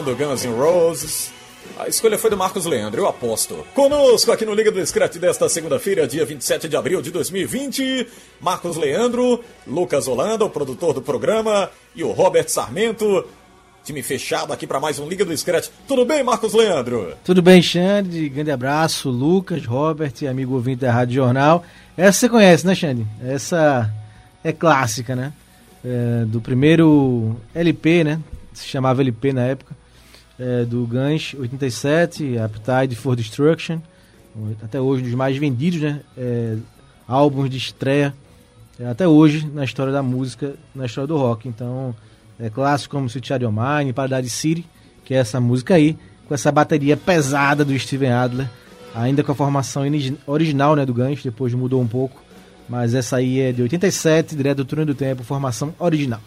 Aí o som do Guns N' Roses. A escolha foi do Marcos Leandro, eu aposto. Conosco aqui no Liga do Scratch desta segunda-feira, dia 27 de abril de 2020, Marcos Leandro, Lucas Holanda, o produtor do programa, e o Robert Sarmento. Time fechado aqui para mais um Liga do Scratch. Tudo bem, Marcos Leandro? Tudo bem, Xande? Grande abraço, Lucas, Robert, amigo ouvinte da Rádio Jornal. Essa você conhece, né, Xande? Essa é clássica, né? É, do primeiro LP, né? Se chamava LP na época. É, do Guns 87, Appetite for Destruction. Até hoje, um dos mais vendidos, né? É, álbuns de estreia. é, até hoje na história da música, na história do rock. Então, é clássico como Sweet Child Mine, Paradise City, que é essa música aí, com essa bateria pesada do Steven Adler, ainda com a formação original né, do Guns, depois mudou um pouco, mas essa aí é de 87, direto do Túnel do Tempo, formação original.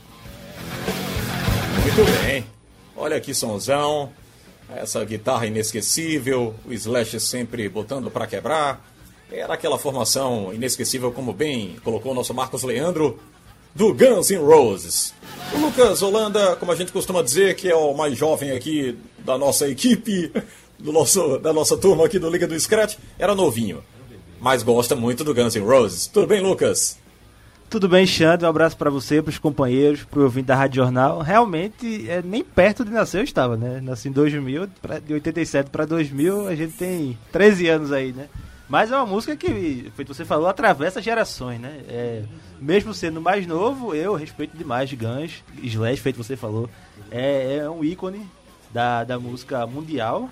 Muito bem. Olha que sonzão. Essa guitarra inesquecível, o Slash sempre botando para quebrar. Era aquela formação inesquecível, como bem colocou o nosso Marcos Leandro, do Guns N' Roses. O Lucas Holanda, como a gente costuma dizer, que é o mais jovem aqui da nossa equipe, do nosso, da nossa turma aqui do Liga do Scratch, era novinho. Mas gosta muito do Guns N' Roses. Tudo bem, Lucas? Tudo bem, Xande? Um abraço pra você, pros companheiros, pro ouvinte da Rádio Jornal. Realmente, é, nem perto de nascer eu estava, né? Nasci em 2000, pra, de 87 para 2000, a gente tem 13 anos aí, né? Mas é uma música que, feito você falou, atravessa gerações, né? É, mesmo sendo mais novo, eu respeito demais Guns, Slash, feito você falou. É, é um ícone da, da música mundial.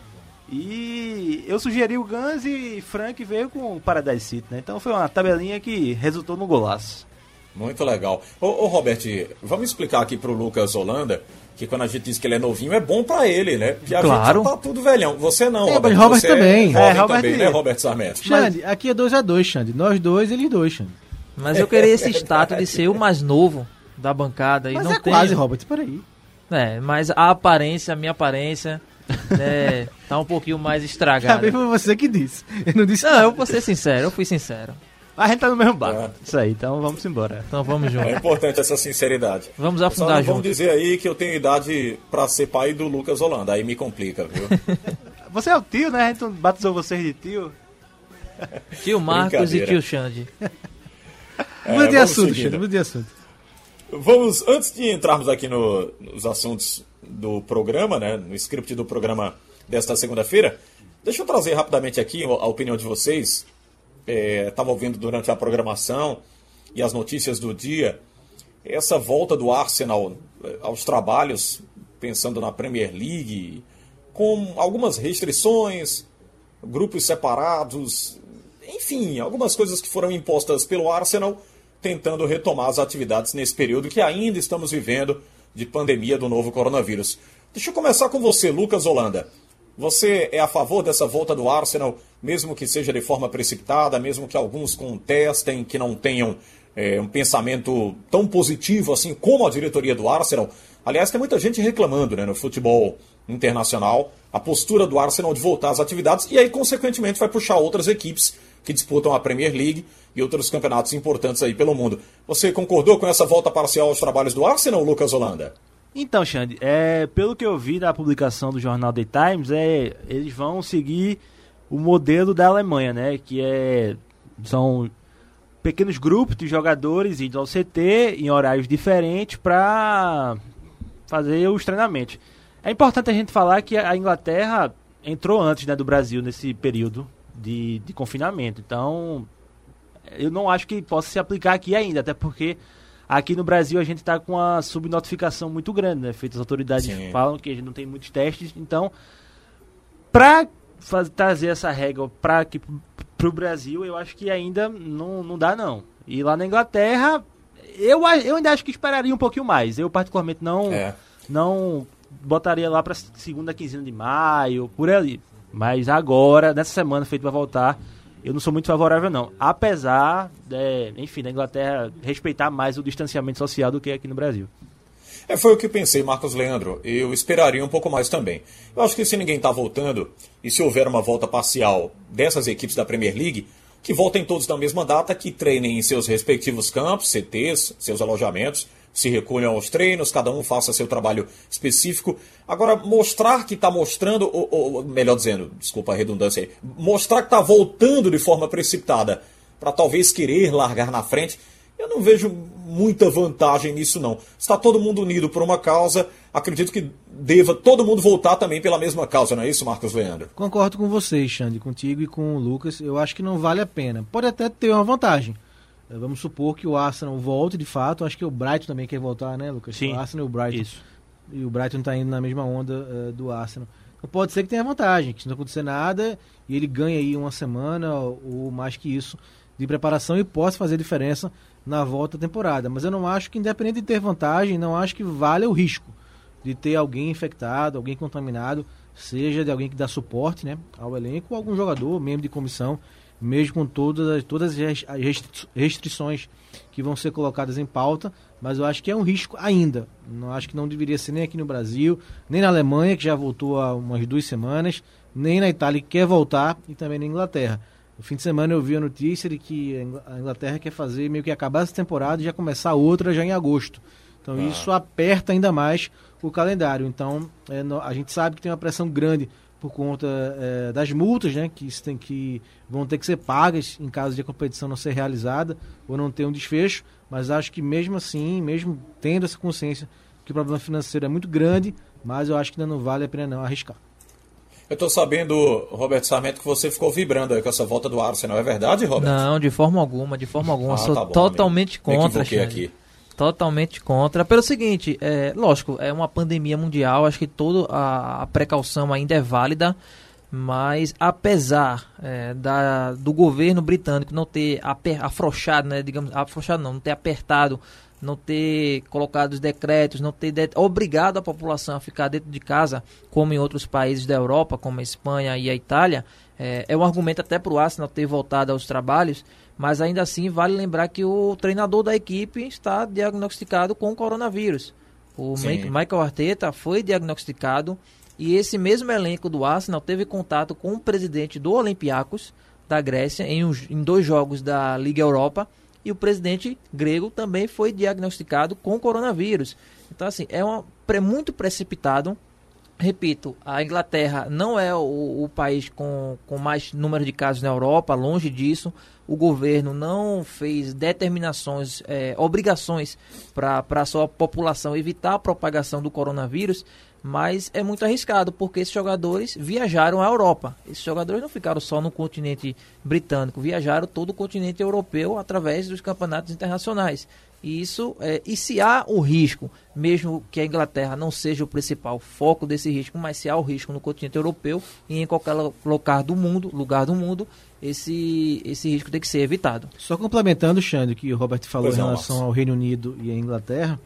E eu sugeri o Guns e Frank veio com o Paradise City, né? Então foi uma tabelinha que resultou no golaço. Muito legal. Ô, ô Robert, vamos explicar aqui pro Lucas Holanda que quando a gente diz que ele é novinho, é bom pra ele, né? Porque a Claro. gente tá tudo velhão. Você não, É, Robert. mas Robert você também. É, É, Robert também, e- né, Robert Sarmento? Xande, aqui é 2x2, Xande. Nós dois, eles dois, Xande. Mas eu queria esse status de ser o mais novo da bancada e Mas não é tem. quase, Robert, peraí. É, mas a aparência, a minha aparência, né, tá um pouquinho mais estragada. Também foi você que disse. Eu não disse Não, eu vou ser sincero, eu fui sincero. A gente tá no mesmo barco. É. Isso aí, então vamos embora. Então vamos É junto. importante essa sinceridade. Vamos afundar não vamos junto. dizer aí que eu tenho idade pra ser pai do Lucas Holanda. Aí me complica, viu? Você é o tio, né? A gente batizou vocês de tio. Tio Marcos e tio Xande. É, Muda de assunto. Xande, muda de assunto. Vamos, antes de entrarmos aqui no- nos assuntos do programa, né, no script do programa desta segunda-feira, deixa eu trazer rapidamente aqui a opinião de vocês. Estava ouvindo durante a programação e as notícias do dia essa volta do Arsenal eh, aos trabalhos, pensando na Premier League, com algumas restrições, grupos separados, enfim, algumas coisas que foram impostas pelo Arsenal, tentando retomar as atividades nesse período que ainda estamos vivendo de pandemia do novo coronavírus. Deixa eu começar com você, Lucas Holanda. Você é a favor dessa volta do Arsenal, mesmo que seja de forma precipitada, mesmo que alguns contestem, que não tenham eh, um pensamento tão positivo assim como a diretoria do Arsenal? Aliás, tem muita gente reclamando né, no futebol internacional a postura do Arsenal de voltar às atividades e aí, consequentemente, vai puxar outras equipes que disputam a Premier League e outros campeonatos importantes aí pelo mundo. Você concordou com essa volta parcial aos trabalhos do Arsenal, Lucas Holanda? Então, Xande, é, pelo que eu vi da publicação do jornal The Times, é, eles vão seguir o modelo da Alemanha, né? Que é. São pequenos grupos de jogadores indo ao CT em horários diferentes para fazer os treinamentos. É importante a gente falar que a Inglaterra entrou antes né, do Brasil nesse período de, de confinamento. Então, eu não acho que possa se aplicar aqui ainda, até porque aqui no Brasil a gente está com uma subnotificação muito grande, né? Feitas as autoridades Sim. falam que a gente não tem muitos testes, então para trazer essa regra para para o Brasil, eu acho que ainda não, não dá não. E lá na Inglaterra, eu, eu ainda acho que esperaria um pouquinho mais. Eu particularmente não É. não botaria lá para segunda quinzena de maio, por ali. Mas agora, nessa semana feito vai voltar, eu não sou muito favorável não. Apesar, é, enfim, da Inglaterra respeitar mais o distanciamento social do que aqui no Brasil. É, foi o que pensei, Marcos Leandro. Eu esperaria um pouco mais também. Eu acho que se ninguém está voltando, e se houver uma volta parcial dessas equipes da Premier League, que voltem todos na mesma data, que treinem em seus respectivos campos, CTs, seus alojamentos, se recolham aos treinos, cada um faça seu trabalho específico. Agora, mostrar que está mostrando, ou, ou, melhor dizendo, desculpa a redundância aí, mostrar que está voltando de forma precipitada, para talvez querer largar na frente, eu não vejo muita vantagem nisso, não. Está todo mundo unido por uma causa, acredito que deva todo mundo voltar também pela mesma causa, não é isso, Marcos Leandro? Concordo com vocês, Xande, contigo e com o Lucas. Eu acho que não vale a pena. Pode até ter uma vantagem. Eh, Vamos supor que o Arsenal volte de fato. Acho que o Brighton também quer voltar, né, Lucas? Sim, O Arsenal e o Brighton. Isso. E o Brighton está indo na mesma onda eh, do Arsenal. Então pode ser que tenha vantagem, que se não acontecer nada e ele ganha aí uma semana ou ou mais que isso de preparação e possa fazer diferença na volta da temporada. Mas eu não acho que, independente de ter vantagem, não acho que vale o risco de ter alguém infectado, alguém contaminado, seja de alguém que dá suporte né, ao elenco ou algum jogador, membro de comissão, mesmo com todas as, todas as res- as restri- restrições que vão ser colocadas em pauta, mas eu acho que é um risco ainda. Não acho que não deveria ser nem aqui no Brasil, nem na Alemanha, que já voltou há umas duas semanas, nem na Itália, que quer voltar, e também na Inglaterra. No fim de semana eu vi a notícia de que a Ingl- a Inglaterra quer fazer meio que acabar essa temporada e já começar outra já em agosto. Então Ah. isso aperta ainda mais o calendário. Então é, a gente sabe que tem uma pressão grande por conta é, das multas, né, que, tem que vão ter que ser pagas em caso de a competição não ser realizada ou não ter um desfecho. Mas acho que mesmo assim, mesmo tendo essa consciência que o problema financeiro é muito grande, mas eu acho que ainda não vale a pena não arriscar. Eu tô sabendo, Roberto Sarmento, que você ficou vibrando aí com essa volta do Arsenal. É verdade, Roberto? Não, de forma alguma, de forma alguma. Ah, Sou tá bom, totalmente amigo. Me contra, equivoquei Xande. aqui. Totalmente contra. Pelo seguinte, é, lógico, é uma pandemia mundial, acho que toda a, a precaução ainda é válida, mas apesar é, da, do governo britânico não ter aper, afrouxado, né, digamos, afrouxado não, não ter apertado, não ter colocado os decretos, não ter de- obrigado a população a ficar dentro de casa, como em outros países da Europa, como a Espanha e a Itália, é, é um argumento até para o Arsenal ter voltado aos trabalhos, mas ainda assim vale lembrar que o treinador da equipe está diagnosticado com coronavírus. O Sim. Michael Arteta foi diagnosticado e esse mesmo elenco do Arsenal teve contato com o presidente do Olympiacos da Grécia em, um- em dois jogos da Liga Europa e o presidente grego também foi diagnosticado com coronavírus. Então assim, é uma, pre- muito precipitado repito, a Inglaterra não é o, o país com, com mais número de casos na Europa, longe disso. O governo não fez determinações, eh, obrigações para a sua população evitar a propagação do coronavírus, mas é muito arriscado, porque esses jogadores viajaram à Europa. Esses jogadores não ficaram só no continente britânico, viajaram todo o continente europeu através dos campeonatos internacionais. E isso, é, e se há o risco, mesmo que a Inglaterra não seja o principal foco desse risco, mas se há o risco no continente europeu e em qualquer lugar do mundo, lugar do mundo, esse, esse risco tem que ser evitado. Só complementando, Xande, o que o Robert falou Pois em não, relação ao Reino Unido e à Inglaterra,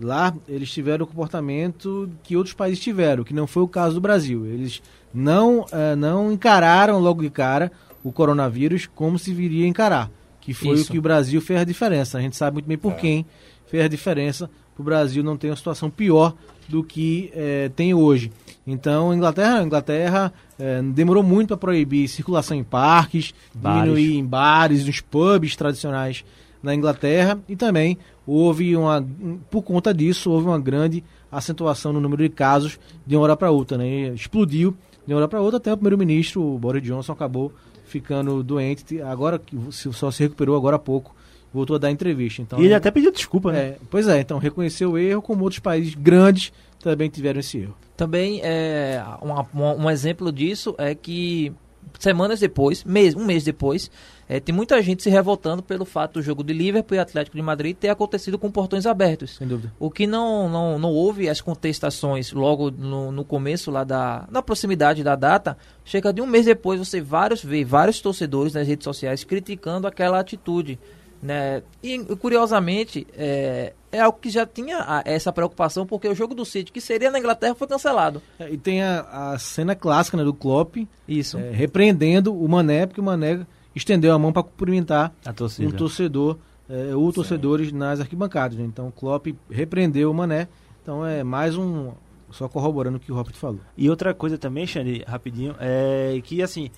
lá eles tiveram o comportamento que outros países tiveram, que não foi o caso do Brasil. Eles não, eh, não encararam logo de cara o coronavírus como se viria a encarar, que foi Isso. o que o Brasil fez a diferença. A gente sabe muito bem por É. quem fez a diferença para o Brasil não ter uma situação pior do que eh, tem hoje. Então, a Inglaterra, Inglaterra eh, demorou muito para proibir circulação em parques, Bares. diminuir em bares, nos pubs tradicionais na Inglaterra e também houve uma, por conta disso, houve uma grande acentuação no número de casos de uma hora para outra, né? Explodiu de uma hora para outra, até o primeiro-ministro, o Boris Johnson, acabou ficando doente, agora que se- só se recuperou agora há pouco, voltou a dar entrevista. Então, E ele até pediu desculpa, né? é, pois é, então reconheceu o erro, como outros países grandes também tiveram esse erro. Também é, uma- uma- um exemplo disso é que semanas depois, mês, um mês depois, é, tem muita gente se revoltando pelo fato do jogo de Liverpool e Atlético de Madrid ter acontecido com portões abertos. Sem dúvida. O que não, não, não houve as contestações logo no, no começo lá da na proximidade da data, chega de um mês depois você vários vê vários torcedores nas redes sociais criticando aquela atitude, né? E curiosamente é, é algo que já tinha a- essa preocupação porque o jogo do City que seria na Inglaterra foi cancelado. É, E tem a, a cena clássica né, do Klopp Isso. é, repreendendo o Mané, porque o Mané estendeu a mão para cumprimentar A um torcedor, é, ou torcedores nas arquibancadas. Né? Então o Klopp repreendeu o Mané. Então é mais um. Só corroborando o que o Robert falou. E outra coisa também, Xande, rapidinho, é que assim,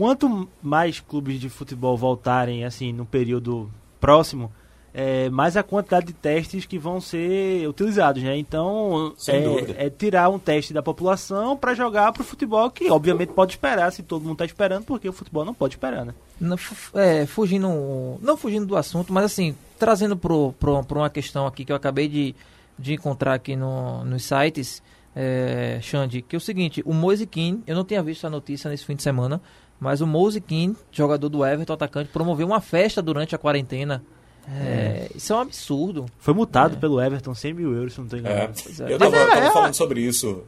quanto mais clubes de futebol voltarem assim no período próximo, é, mais a quantidade de testes que vão ser utilizados, né? Então, é, é tirar um teste da população para jogar pro futebol, que obviamente pode esperar, se todo mundo tá esperando, porque o futebol não pode esperar, né? Não, é, fugindo, não fugindo do assunto, mas assim, trazendo para uma questão aqui que eu acabei de, de encontrar aqui no, nos sites, é, Xande, que é o seguinte, o Moise Kean, eu não tinha visto a notícia nesse fim de semana, mas o Moise jogador do Everton, atacante, promoveu uma festa durante a quarentena. É, isso é um absurdo. Foi multado pelo Everton 100 mil euros, se não tô É, enganado. É. eu tava, é- tava é- falando sobre isso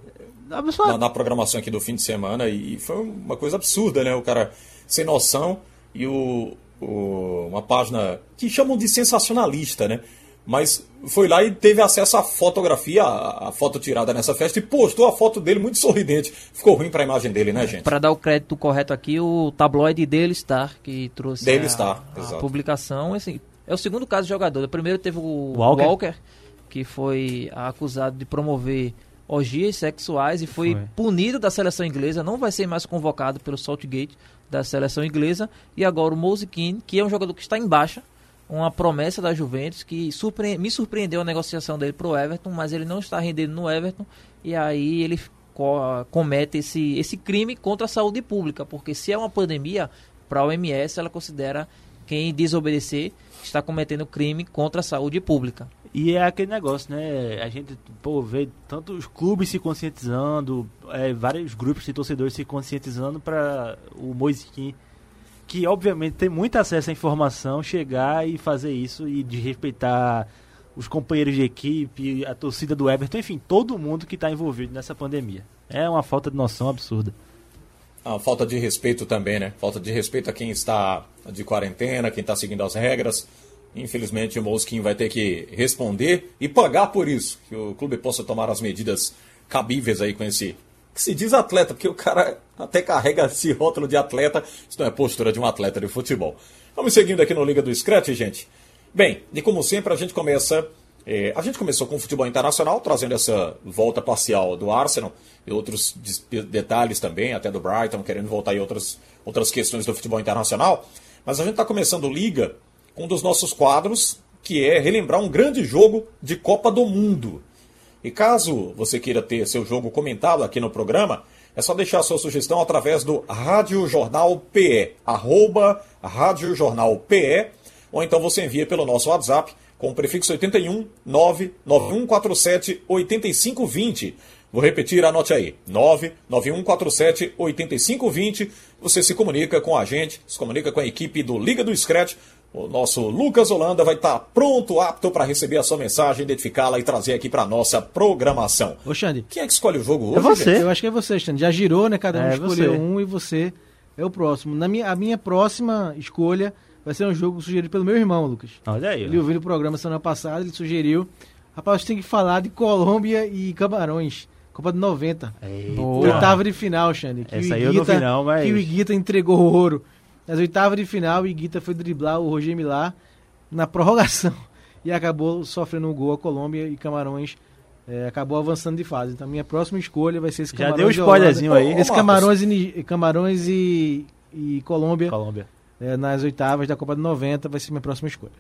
na, na programação aqui do fim de semana e foi uma coisa absurda, né? O cara sem noção e o, o- uma página que chamam de sensacionalista, né? Mas foi lá e teve acesso à fotografia, a, a foto tirada nessa festa e postou a foto dele muito sorridente. Ficou ruim pra imagem dele, né, gente? Para dar o crédito correto aqui, o tabloide Daily Star, que trouxe Daily a, Star, a publicação. Assim, é o segundo caso de jogador. O primeiro teve o Walker. Walker, que foi acusado de promover orgias sexuais e foi, Foi. punido da seleção inglesa. Não vai ser mais convocado pelo Saltgate da seleção inglesa. E agora o Moise Kean, que é um jogador que está em baixa. Uma promessa da Juventus que surpre- me surpreendeu a negociação dele para o Everton, mas ele não está rendendo no Everton. E aí ele co- comete esse, esse crime contra a saúde pública, porque se é uma pandemia, para a OMS ela considera quem desobedecer está cometendo crime contra a saúde pública. E é aquele negócio, né? A gente pô, vê tantos clubes se conscientizando, é, vários grupos de torcedores se conscientizando para o Moisquim, que obviamente tem muito acesso à informação, chegar e fazer isso e de respeitar os companheiros de equipe, a torcida do Everton, enfim, todo mundo que está envolvido nessa pandemia. É uma falta de noção absurda. A falta de respeito também, né? Falta de respeito a quem está de quarentena, quem está seguindo as regras. Infelizmente, o Mosquin vai ter que responder e pagar por isso. Que o clube possa tomar as medidas cabíveis aí com esse. Que se diz atleta, porque o cara até carrega esse rótulo de atleta. Isso não é postura de um atleta de futebol. Vamos seguindo aqui no Liga do Scratch, gente. Bem, e como sempre, a gente começa. eh, a gente começou com o futebol internacional, trazendo essa volta parcial do Arsenal e outros detalhes também, até do Brighton, querendo voltar em outras, outras questões do futebol internacional. Mas a gente está começando Liga com um dos nossos quadros, que é relembrar um grande jogo de Copa do Mundo. E caso você queira ter seu jogo comentado aqui no programa, é só deixar sua sugestão através do Rádio Jornal PE, arroba Rádio Jornal PE, ou então você envia pelo nosso WhatsApp com o prefixo 81 99147 8520. Vou repetir, anote aí. 99147 8520. Você se comunica com a gente, se comunica com a equipe do Liga do Scratch. O nosso Lucas Holanda vai estar pronto, apto para receber a sua mensagem, identificá-la e trazer aqui para nossa programação. Ô, Xande, Quem é que escolhe o jogo hoje? É você. gente? eu acho que é você, Xande. Já girou, né? Cada um É, escolheu você. um e você é o próximo. Na minha, a minha próxima escolha vai ser um jogo sugerido pelo meu irmão, Lucas. Olha aí. Ele ouviu o programa semana passada, ele sugeriu. Rapaz, tem que falar de Colômbia e Camarões. Copa de 90. Eita. Boa. Oitava de final, Xande. Essa aí eu não vi não, mas- Que o Iguita entregou o ouro. Nas oitavas de final, o Iguita foi driblar o Roger Milá na prorrogação. E acabou sofrendo um gol a Colômbia e Camarões eh, acabou avançando de fase. Então, minha próxima escolha vai ser esse Já Camarões deu um e spoilerzinho aí. Esse. Camarões e, Camarões e, e Colômbia Colômbia. eh, nas oitavas da Copa de 90 vai ser minha próxima escolha.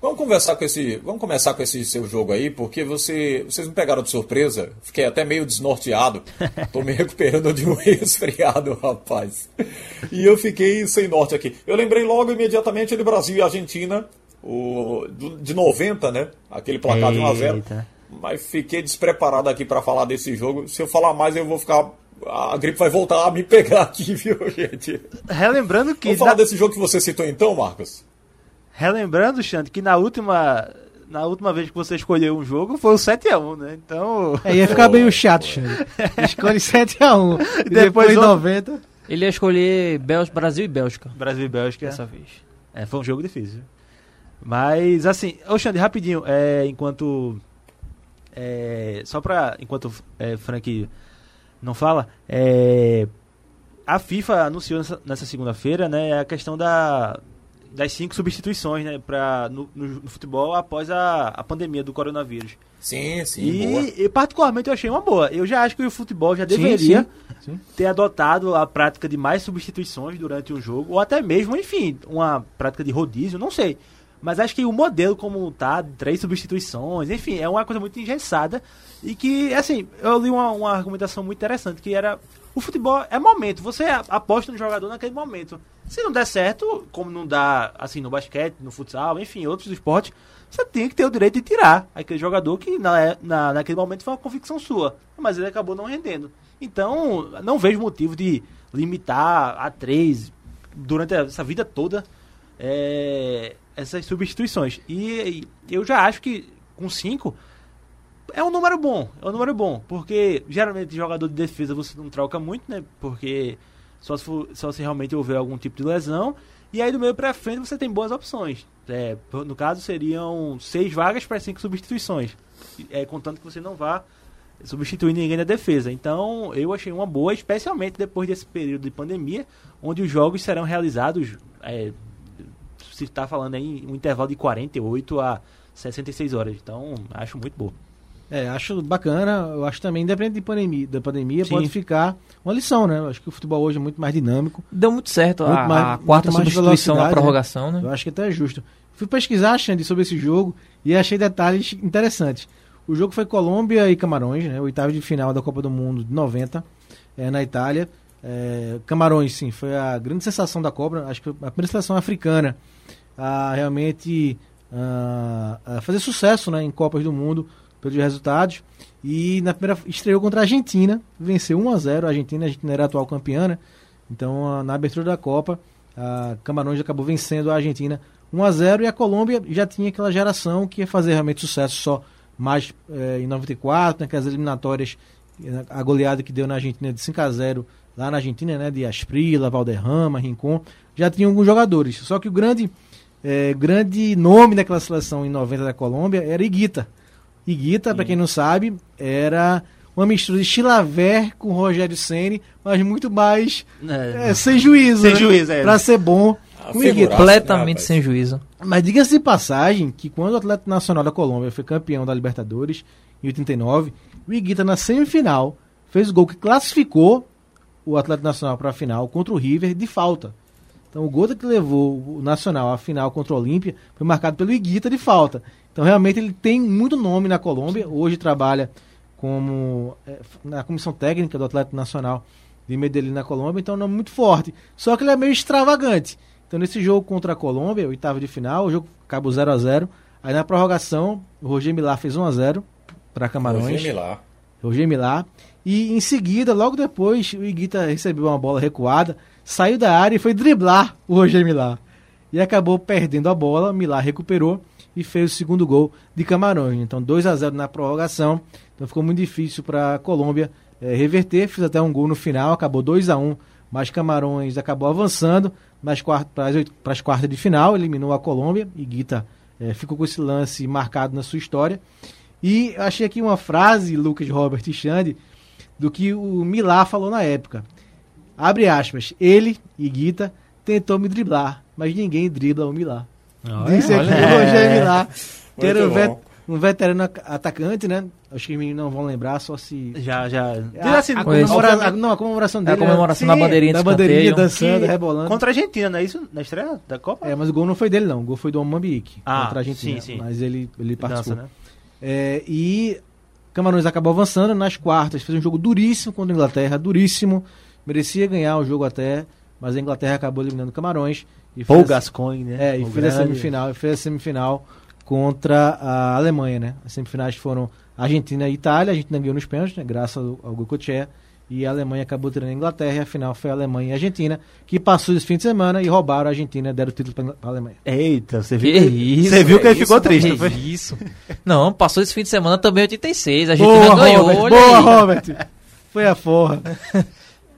Vamos conversar com esse, vamos começar com esse seu jogo aí, porque você, vocês me pegaram de surpresa. Fiquei até meio desnorteado. Tô me recuperando de um resfriado, rapaz. E eu fiquei sem norte aqui. Eu lembrei logo imediatamente de Brasil e Argentina, o de 90, né? Aquele placar de 1 a 0. Eita. Mas fiquei despreparado aqui para falar desse jogo. Se eu falar mais, eu vou ficar a gripe vai voltar a me pegar aqui, viu, gente? Relembrando que. Vamos falar na- desse jogo que você citou então, Marcos? Relembrando, Xande, que na última. Na última vez que você escolheu um jogo foi o 7x1, né? Então. É, ia ficar meio chato, Xande. Escolhe 7x1. E Depois depois outro- 90. Ele ia escolher Bel- Brasil e Bélgica Brasil e Bélgica. dessa vez. É, foi um jogo difícil. Mas, assim, ô Xande, rapidinho, é, enquanto. é, só pra. Enquanto é, Frank não fala, é, a FIFA anunciou nessa, nessa segunda-feira né, a questão da, das cinco substituições né, pra, no, no- no futebol após a, a pandemia do coronavírus. Sim, sim, boa. E, e, particularmente eu achei uma boa. Eu já acho que o futebol já deveria sim, sim. ter adotado a prática de mais substituições durante o jogo, ou até mesmo, enfim, uma prática de rodízio, não sei. Mas acho que o modelo como tá, três substituições, enfim, é uma coisa muito engessada e que, assim, eu li uma, uma argumentação muito interessante, que era o futebol é momento, você aposta no jogador naquele momento. Se não der certo, como não dá, assim, no basquete, no futsal, enfim, outros esportes, você tem que ter o direito de tirar aquele jogador que na, na, naquele momento foi uma convicção sua, mas ele acabou não rendendo. Então, não vejo motivo de limitar a três durante essa vida toda é, essas substituições. E, e eu já acho que com cinco é um número bom, é um número bom, porque geralmente jogador de defesa você não troca muito, né? Porque só se, for- só se realmente houver algum tipo de lesão. E aí do meio pra frente você tem boas opções. É, no caso seriam seis vagas para cinco substituições, é, contando que você não vá substituir ninguém na defesa. Então eu achei uma boa, especialmente depois desse período de pandemia, onde os jogos serão realizados. É, se está falando aí um intervalo de 48 a 66 horas. Então acho muito boa. É, acho bacana. Eu acho também, independente de pandemia, da pandemia, Sim. pode ficar uma lição, né? Eu acho que o futebol hoje é muito mais dinâmico. Deu muito certo a, Muito mais- a quarta substituição na velocidade, prorrogação, né? Eu acho que até é justo. Fui pesquisar, Xande, sobre esse jogo e achei detalhes interessantes. O jogo foi Colômbia e Camarões, né? Oitavo de final da Copa do Mundo de 90, é, na Itália. É, Camarões, sim, foi a grande sensação da Copa. Acho que a primeira seleção africana a realmente ah, a fazer sucesso né, em Copas do Mundo pelos resultados. E na primeira estreou contra a Argentina, venceu 1 a 0 A Argentina, a Argentina era a atual campeã, né? Então, na abertura da Copa, a Camarões acabou vencendo a Argentina 1 a 0 e a Colômbia já tinha aquela geração que ia fazer realmente sucesso só mais eh, em 94, naquelas eliminatórias, eh, a goleada que deu na Argentina de 5 a 0 lá na Argentina, né, de Asprila, Valderrama, Rincon, já tinha alguns jogadores. Só que o grande eh, grande nome daquela seleção em 90 da Colômbia era Iguita. Iguita, para quem não sabe, era uma mistura de Chilaver com Rogério Ceni, mas muito mais é, sem juízo. Sem né? juízo, é. Pra ser bom. Iguita. né, Completamente sem juízo. Mas diga-se de passagem que quando o Atlético Nacional da Colômbia foi campeão da Libertadores em 89, o Iguita na semifinal fez o gol que classificou o Atlético Nacional para a final contra o River de falta. Então o gol que levou o Nacional à final contra o Olímpia foi marcado pelo Iguita de falta. Então realmente ele tem muito nome na Colômbia. Hoje trabalha como é, na comissão técnica do Atlético Nacional de Medellín na Colômbia, então é um nome muito forte. Só que ele é meio extravagante. Então nesse jogo contra a Colômbia, oitavo de final, o jogo acabou 0 a 0 Aí na prorrogação, o Roger Milá fez 1 a 0 para Camarões. Roger Milá. Roger Milá. E em seguida, logo depois, o Iguita recebeu uma bola recuada, saiu da área e foi driblar o Roger Milá. E acabou perdendo a bola, Milá recuperou e fez o segundo gol de Camarões. Então 2 a 0 na prorrogação. Então ficou muito difícil para a Colômbia eh, reverter, fez até um gol no final, acabou 2 a 1 mas Camarões acabou avançando para as quartas de final, eliminou a Colômbia e Guita eh, ficou com esse lance marcado na sua história. E achei aqui uma frase, Lucas Robert e Xande, do que o Milá falou na época. Abre aspas, ele, Iguita, tentou me driblar, mas ninguém dribla o Milá. Disse aqui o Roger Milá, que era um, vet- um veterano ac- atacante, né? Acho que os meninos não vão lembrar, só se... Já, já. A, assim, a comemora- a- não, a comemoração É dele... a comemoração era- da bandeirinha da de bandeirinha dançando, que- rebolando. Contra a Argentina, não é isso? Na estreia da Copa? É, mas o gol não foi dele, não. O gol foi do Amambique Ah, contra a Argentina. sim, sim. Mas ele, ele participou. Dança, né? É, e Camarões acabou avançando nas quartas, fez um jogo duríssimo contra a Inglaterra, duríssimo. Merecia ganhar o jogo até, mas a Inglaterra acabou eliminando Camarões. E Paul fez, Gascoigne, né? é, e O fez a semifinal, e fez a semifinal contra a Alemanha, né? As semifinais foram Argentina e Itália, a Argentina ganhou nos pênaltis, né? Graças ao, ao Gocochea. E a Alemanha acabou tirando a Inglaterra e a final foi a Alemanha e a Argentina, que passou esse fim de semana e roubaram a Argentina, deram o título para a Alemanha. Eita, você viu Que que, isso, você viu que ele que ficou isso, triste, que não foi? Isso. Não, passou esse fim de semana também 86. A gente Boa, ganhou. Robert! Boa, aí. Robert! Foi a forra.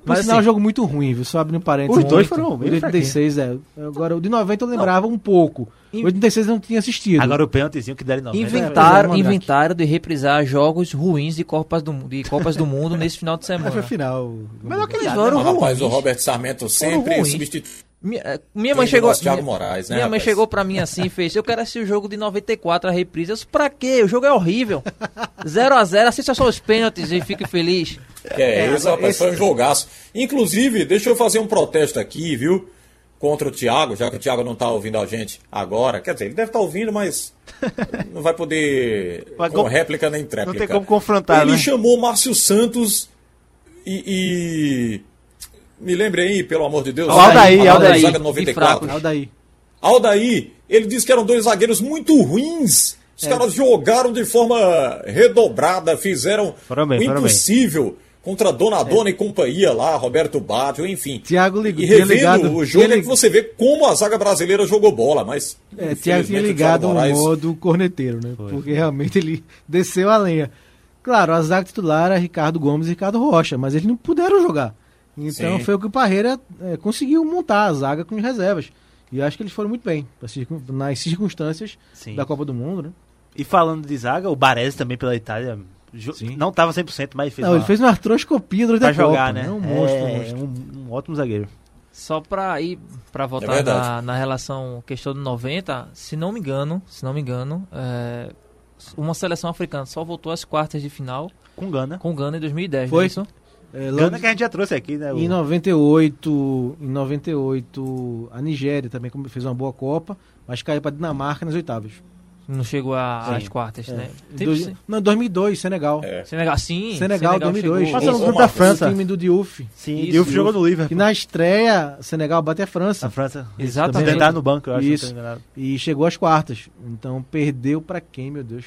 Mas Mas, sinal, é um assim, jogo muito ruim, viu? Só abrindo um parênteses. Os dois muito. foram O de 86, é. Agora, o de 90 eu lembrava um pouco. O de 86 eu não tinha assistido. Agora o pênaltizinho que deram em 90. Inventaram, É, é, inventaram de reprisar jogos ruins de Copas do, de Copas do Mundo nesse final de Mas foi semana. final. Melhor que Eles foram Mas, rapaz, o ruins. Robert Sarmento sempre ruins. Minha, eh, minha mãe chegou. minha, Moraes, né? minha mãe chegou pra mim assim e fez: Eu quero assistir o jogo de 94, a reprise. Eu disse: Pra quê? O jogo é horrível. 0x0, assista só os pênaltis e fique feliz. Que é, isso, rapaz, foi um jogaço. Inclusive, deixa eu fazer um protesto aqui, viu? Contra o Thiago, já que o Thiago não tá ouvindo a gente agora. Quer dizer, ele deve estar ouvindo, mas não vai poder Mas com como- réplica nem Não tréplica. tem como confrontar, Ele né? chamou Márcio Santos e, e- Me lembre aí, pelo amor de Deus. Aldair, a zaga Aldair. zaga E 94. fraco. Aldair. Aldair, ele disse que eram dois zagueiros muito ruins. Os É. caras jogaram de forma redobrada, fizeram Foram bem, o bem. impossível contra Dona Dona e companhia lá, Roberto Baggio, enfim. Thiago ligou- e revendo ligado- o jogo tinha é que você vê como a zaga brasileira jogou bola, mas É, Thiago tinha infelizmente, o ligado Thiago um Moraes- modo corneteiro, né? Porque realmente ele desceu a lenha. Claro, a zaga titular era Ricardo Gomes e Ricardo Rocha, mas eles não puderam jogar. Então Sim. foi o que o Parreira é, conseguiu montar a zaga com as reservas. E acho que eles foram muito bem nas circunstâncias Sim. da Copa do Mundo, né? E falando de zaga, o Baresi também pela Itália Sim. não tava 100%, mas fez Não, uma... ele fez uma artroscopia durante pra a jogar, Copa, né? É um monstro, um é, monstro. um, um ótimo zagueiro. Só pra ir pra voltar É na, na relação questão do 90, se não me engano, se não me engano, é, uma seleção africana só voltou às quartas de final Com Gana. com o Gana em 2010, Foi. não é isso? É, logo- Gana que a gente já trouxe aqui, né? o- Em 98, em 98, a Nigéria também fez uma boa Copa, mas caiu para Dinamarca nas oitavas. Não chegou a- às quartas, É. né? Em Tem- não, 2002, Senegal. É. Senegal, sim. Senegal, 2002. chegou. Passou no Ô, grupo da França. O time do Diouf. Sim, Isso, Diouf jogou no Que Liverpool. na estreia, Senegal bate a França. Na França. Exatamente. Tentar no banco, eu acho. Isso. E chegou às quartas. Então perdeu pra quem, meu Deus?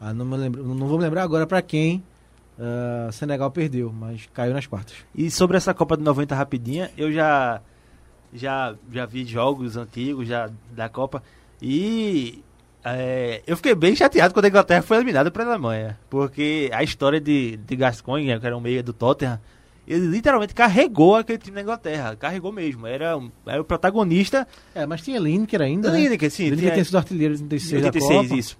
Ah, não me lembro, não vou me lembrar agora pra quem. Ah, Senegal perdeu, mas caiu nas quartas. E sobre essa Copa de 90 rapidinha, eu já já já vi jogos antigos já da Copa e é, eu fiquei bem chateado quando a Inglaterra foi eliminada para a Alemanha, porque a história de, de Gascoigne, que era um meia do Tottenham, ele literalmente carregou aquele time da Inglaterra, carregou mesmo, era, era o protagonista. É, mas tinha Lineker ainda. né? Lineker, sim, Lineker tinha- tinha sido artilheiro de 86, 86, da Copa. isso.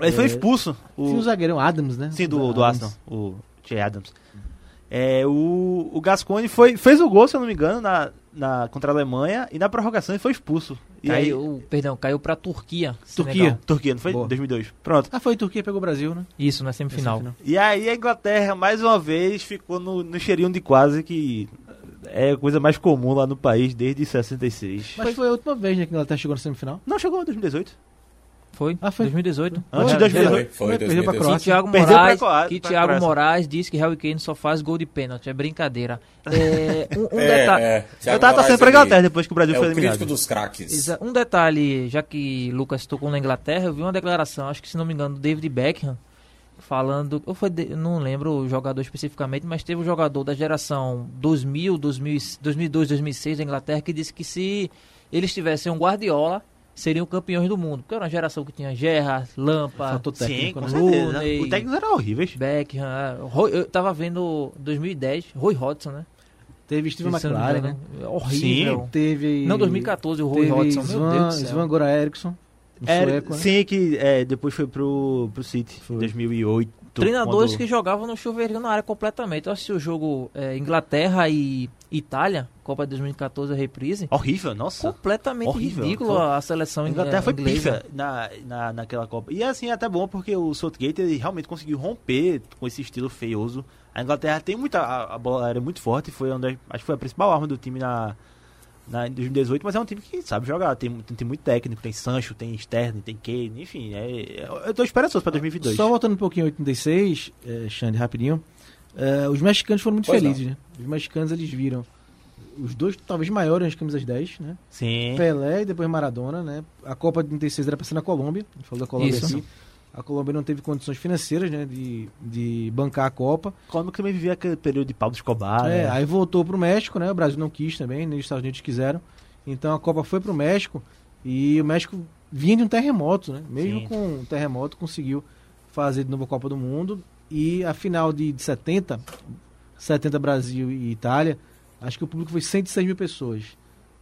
Ele foi É, expulso. O, Tinha o zagueirão Adams, né? Sim, do, do Adams. Arsenal, o Che Adams. É, o, o Gasconi foi, fez o gol, se eu não me engano, na, na, contra a Alemanha e na prorrogação ele foi expulso. E aí, Caiu, perdão, caiu pra Turquia. Turquia. Senegal. Turquia, não foi? Boa. 2002. Pronto. Ah, foi Turquia pegou o Brasil, né? Isso, na semifinal. E aí a Inglaterra, mais uma vez, ficou no, no cheirinho de quase, que é a coisa mais comum lá no país desde 66. Mas foi a última vez né, que a Inglaterra chegou na semifinal. Não chegou em 2018. Foi? Ah, foi. 2018. Antes de Foi, 2018. Foi, foi, Perdeu pra 2018. Que Croácia. Thiago Perdeu pra Moraes, Croácia, que Thiago Croácia. Moraes disse que Harry Kane só faz gol de pênalti. É brincadeira. É, um, um É, detalhe. é, Eu tava Moraes, torcendo pra ele Inglaterra depois que o Brasil É foi o eliminado. crítico dos craques. Um detalhe, já que Lucas tocou na Inglaterra, eu vi uma declaração, acho que se não me engano, do David Beckham, falando, ou foi, de- não lembro o jogador especificamente, mas teve um jogador da geração 2000, 2000 2002, 2006 da Inglaterra que disse que se eles tivessem um Guardiola, seriam campeões do mundo. Porque era uma geração que tinha Gerrard, Lampa, Sim, técnico, com né? certeza. Rooney. O técnico era horrível. Beckham, é, Roy- eu tava vendo 2010, Roy Hodgson, né? Teve me McLaren, né? Horrível. Teve. Não, 2014 o Roy Teve Hodgson, meu Svan, Deus do céu. Svan Gora Eriksson. Era, sueco, né? sim, que é, depois foi pro, pro City, Foi. 2008. Treinadores quando- que jogavam no chuveirinho na área completamente. Eu assisti o jogo é, Inglaterra e Itália, Copa de 2014, a reprise. Horrível, nossa. Completamente horrível. ridículo Foi- a seleção A in- Inglaterra é, foi inglesa. pífia na, na, naquela Copa. E assim, é até bom porque o Southgate ele realmente conseguiu romper com esse estilo feioso. A Inglaterra tem muita. A, a bola aérea é muito forte, foi onde, acho que foi a principal arma do time na, na, em 2018, mas é um time que sabe jogar. Tem, tem, tem muito técnico, tem Sancho, tem Sterling, tem Kane, enfim. É, eu- eu tô esperançoso pra 2022. Só voltando um pouquinho em 86, é, Xande, rapidinho. É, os mexicanos foram muito Pois felizes, né? Os mexicanos eles viram os dois talvez maiores nas camisas 10, né? Sim. Pelé e depois Maradona, né? A Copa de 36 era pra ser na Colômbia, a gente falou da Colômbia Isso. aqui. A Colômbia não teve condições financeiras né, de, de bancar a Copa. A Colômbia também vivia aquele período de Pablo Escobar. É, né? aí voltou pro México, né? O Brasil não quis também, nem os Estados Unidos quiseram. Então a Copa foi pro México e o México vinha de um terremoto, né? Mesmo Sim. com um terremoto conseguiu fazer de novo a Copa do Mundo e a final de, de 70, 70 Brasil e Itália, acho que o público foi 106 mil pessoas.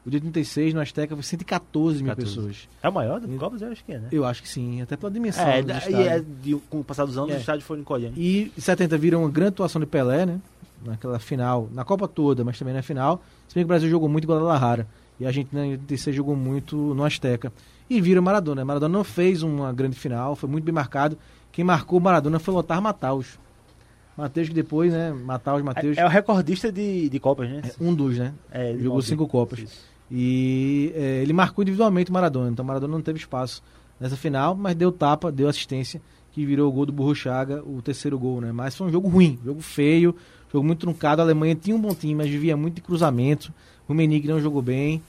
O de 36 no Azteca foi 114 mil 14. pessoas. É o maior do Copas? Eu acho que é, né? Eu acho que sim, até pela dimensão É, do e estádio. é de- com o passar dos anos, É. o estádio foi encolhendo. E em 70 viram uma grande atuação de Pelé, né? Naquela final, na Copa toda, mas também na final. Se bem que o Brasil jogou muito em Guadalajara. E a Argentina em 86 jogou muito no Azteca. E viram Maradona. Maradona não fez uma grande final, foi muito bem marcado. Quem marcou o Maradona foi Lothar Matthaus. Matheus que depois, né? Matthaus, Matheus. É, é o recordista de, de Copas, né? um dos, né? É, Jogou nove. cinco Copas. Isso. E é, ele marcou individualmente o Maradona. Então o Maradona não teve espaço nessa final, mas deu tapa, deu assistência, que virou o gol do Burro Chaga, o terceiro gol, né? Mas foi um jogo ruim, jogo feio, jogo muito truncado. A Alemanha tinha um bom time, mas vivia muito de cruzamento. O Menig não jogou bem.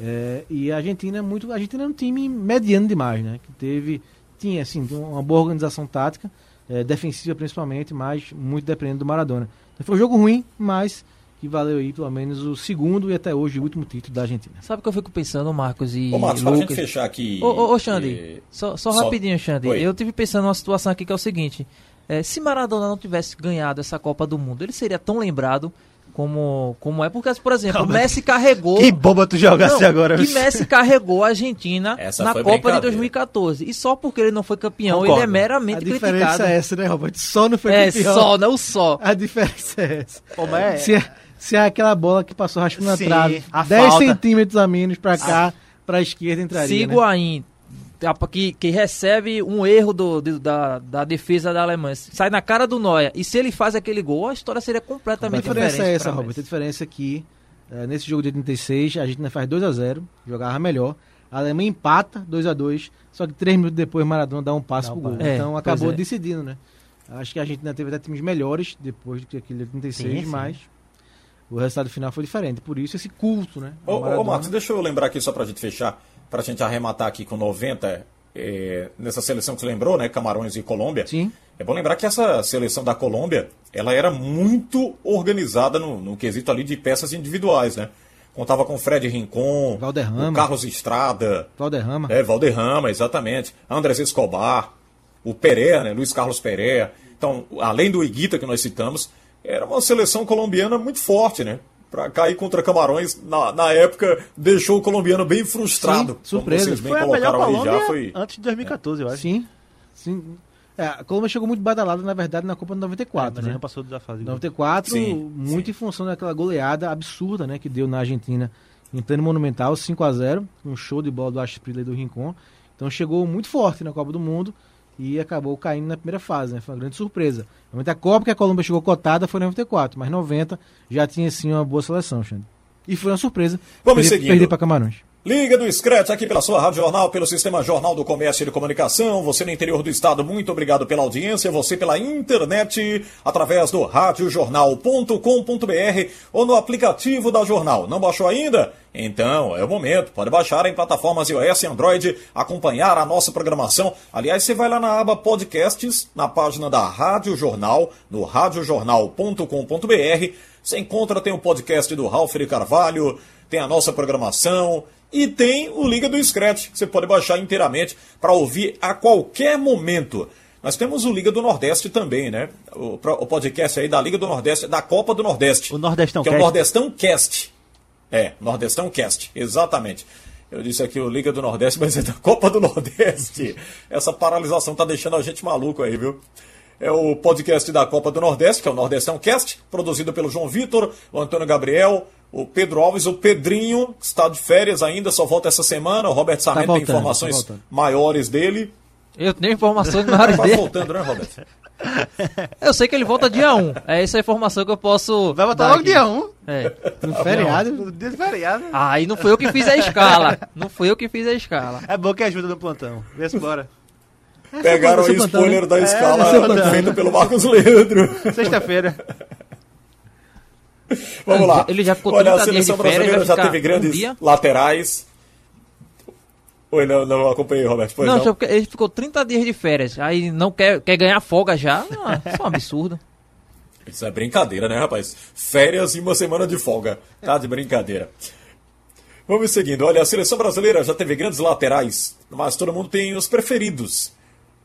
É, e a Argentina é muito. A Argentina é um time mediano demais, né? Que teve. Tinha, assim, uma boa organização tática, é, defensiva principalmente, mas muito dependendo do Maradona. Então foi um jogo ruim, mas que valeu aí pelo menos o segundo e até hoje o último título da Argentina. Sabe o que eu fico pensando, Marcos e Ô, Marcos, para a gente Lucas? fechar aqui. Ô, ô, ô, Xande, eh, só, só só- rapidinho, Xande. Oi. Eu tive pensando numa situação aqui que é o seguinte: é, se Maradona não tivesse ganhado essa Copa do Mundo, ele seria tão lembrado como, como é? Porque, por exemplo, o Messi carregou. Que boba tu jogasse Não, agora. que? Messi carregou a Argentina Essa na Copa de brincadeira. 2014. E só porque ele não foi campeão, Concordo. ele é A meramente diferença criticado. é essa, né, Robert? Só não foi É, campeão. só, não só. A diferença é essa. Mas é- Se, é- se é aquela bola que passou raspando na trave, a 10 falta. centímetros a menos pra cá, pra esquerda entraria. Se né? Higuaín, tá, que, que recebe um erro do, do- da, da defesa da Alemanha, sai na cara do Neuer, e se ele faz aquele gol, a história seria A completamente diferença diferente. é essa, Robert. A diferença é que eh, nesse jogo de 86 a Argentina faz 2x0, jogava melhor. A Alemanha empata 2x2, só que 3 minutos depois Maradona dá um passe Dá um pro gol. É, então acabou é. decidindo, né? Acho que a Argentina teve até times melhores depois do que aquele 86, Sim, sim. mas o resultado final foi diferente. Por isso esse culto, né? Ô, ô. Marcos, deixa eu lembrar aqui só pra gente fechar, pra gente arrematar aqui com 90, é, nessa seleção que você lembrou, né? Camarões e Colômbia. Sim. É bom lembrar que essa seleção da Colômbia, ela era muito organizada no, no quesito ali de peças individuais, né? Contava com Fred Rincon, Valderrama. Carlos Estrada, Valderrama. é, Valderrama, exatamente. Andrés Escobar, o Pereira, né? Luiz Carlos Pereira. Então, além do Iguita que nós citamos, era uma seleção colombiana muito forte, né? Pra cair contra Camarões, na, na época, deixou o colombiano bem frustrado. Sim, surpresa. Como vocês bem Foi a melhor colocaram aí já, foi... antes de 2014, eu acho. Sim. Sim. É, a Colômbia chegou muito badalada, na verdade, na Copa de 94, mas né? passou da fase. 94, Sim, muito sim. em função daquela goleada absurda, né, que deu na Argentina em pleno Monumental, 5 a 0 um show de bola do Asprilla e do Rincon. Então chegou muito forte na Copa do Mundo e acabou caindo na primeira fase, né? Foi uma grande surpresa. Realmente a Copa que a Colômbia chegou cotada foi em 94, mas 90 já tinha sim uma boa seleção, Xande. E foi uma surpresa. Vamos perder, seguindo. perder para Camarões. Liga do Scratch aqui pela sua Rádio Jornal, pelo Sistema Jornal do Comércio e de Comunicação. Você no interior do estado, muito obrigado pela audiência. Você pela internet, através do radiojornal.com.br ou no aplicativo da Jornal. Não baixou ainda? Então é o momento. Pode baixar em plataformas iOS e Android, acompanhar a nossa programação. Aliás, você vai lá na aba Podcasts, na página da Rádio Jornal, no radiojornal.com.br. Você encontra, tem o podcast do Ralf de Carvalho, tem a nossa programação e tem o Liga do Scratch, que você pode baixar inteiramente para ouvir a qualquer momento. Nós temos o Liga do Nordeste também, né? O, o podcast aí da Liga do Nordeste, da Copa do Nordeste. O Nordestão Que é o Cast. Nordestão Cast. É, Nordestão Cast, exatamente. Eu disse aqui o Liga do Nordeste, mas é da Copa do Nordeste. Essa paralisação tá deixando a gente maluco aí, viu? É o podcast da Copa do Nordeste, que é o Nordestão Cast, produzido pelo João Vitor, o Antônio Gabriel, o Pedro Alves, o Pedrinho, que está de férias ainda, só volta essa semana. O Robert Sarmento tem voltando, tá informações voltando. maiores dele. Eu tenho informações maiores Tá dele. voltando, né, Robert? Eu sei que ele volta dia 1. É essa a informação que eu posso. Vai dar logo aqui. dia 1. É. No feriado. No dia do feriado. Aí não fui eu que fiz a escala. Não fui eu que fiz a escala. É bom que ajuda no plantão. Vê-se embora. Pegaram esse aí o plantão, spoiler né? da escala plantão, feita pelo Marcos Leandro. Sexta-feira. Vamos lá. Ele já ficou Olha, a 30 dias seleção brasileira já teve um grandes dia? laterais. Oi, não, não acompanhei, Roberto. Pois não, não. porque ele ficou 30 dias de férias. Aí não quer, quer ganhar folga já. Não, isso é um absurdo. Isso é brincadeira, né, rapaz? Férias e uma semana de folga. Tá de brincadeira. Vamos seguindo. Olha, a seleção brasileira já teve grandes laterais, mas todo mundo tem os preferidos.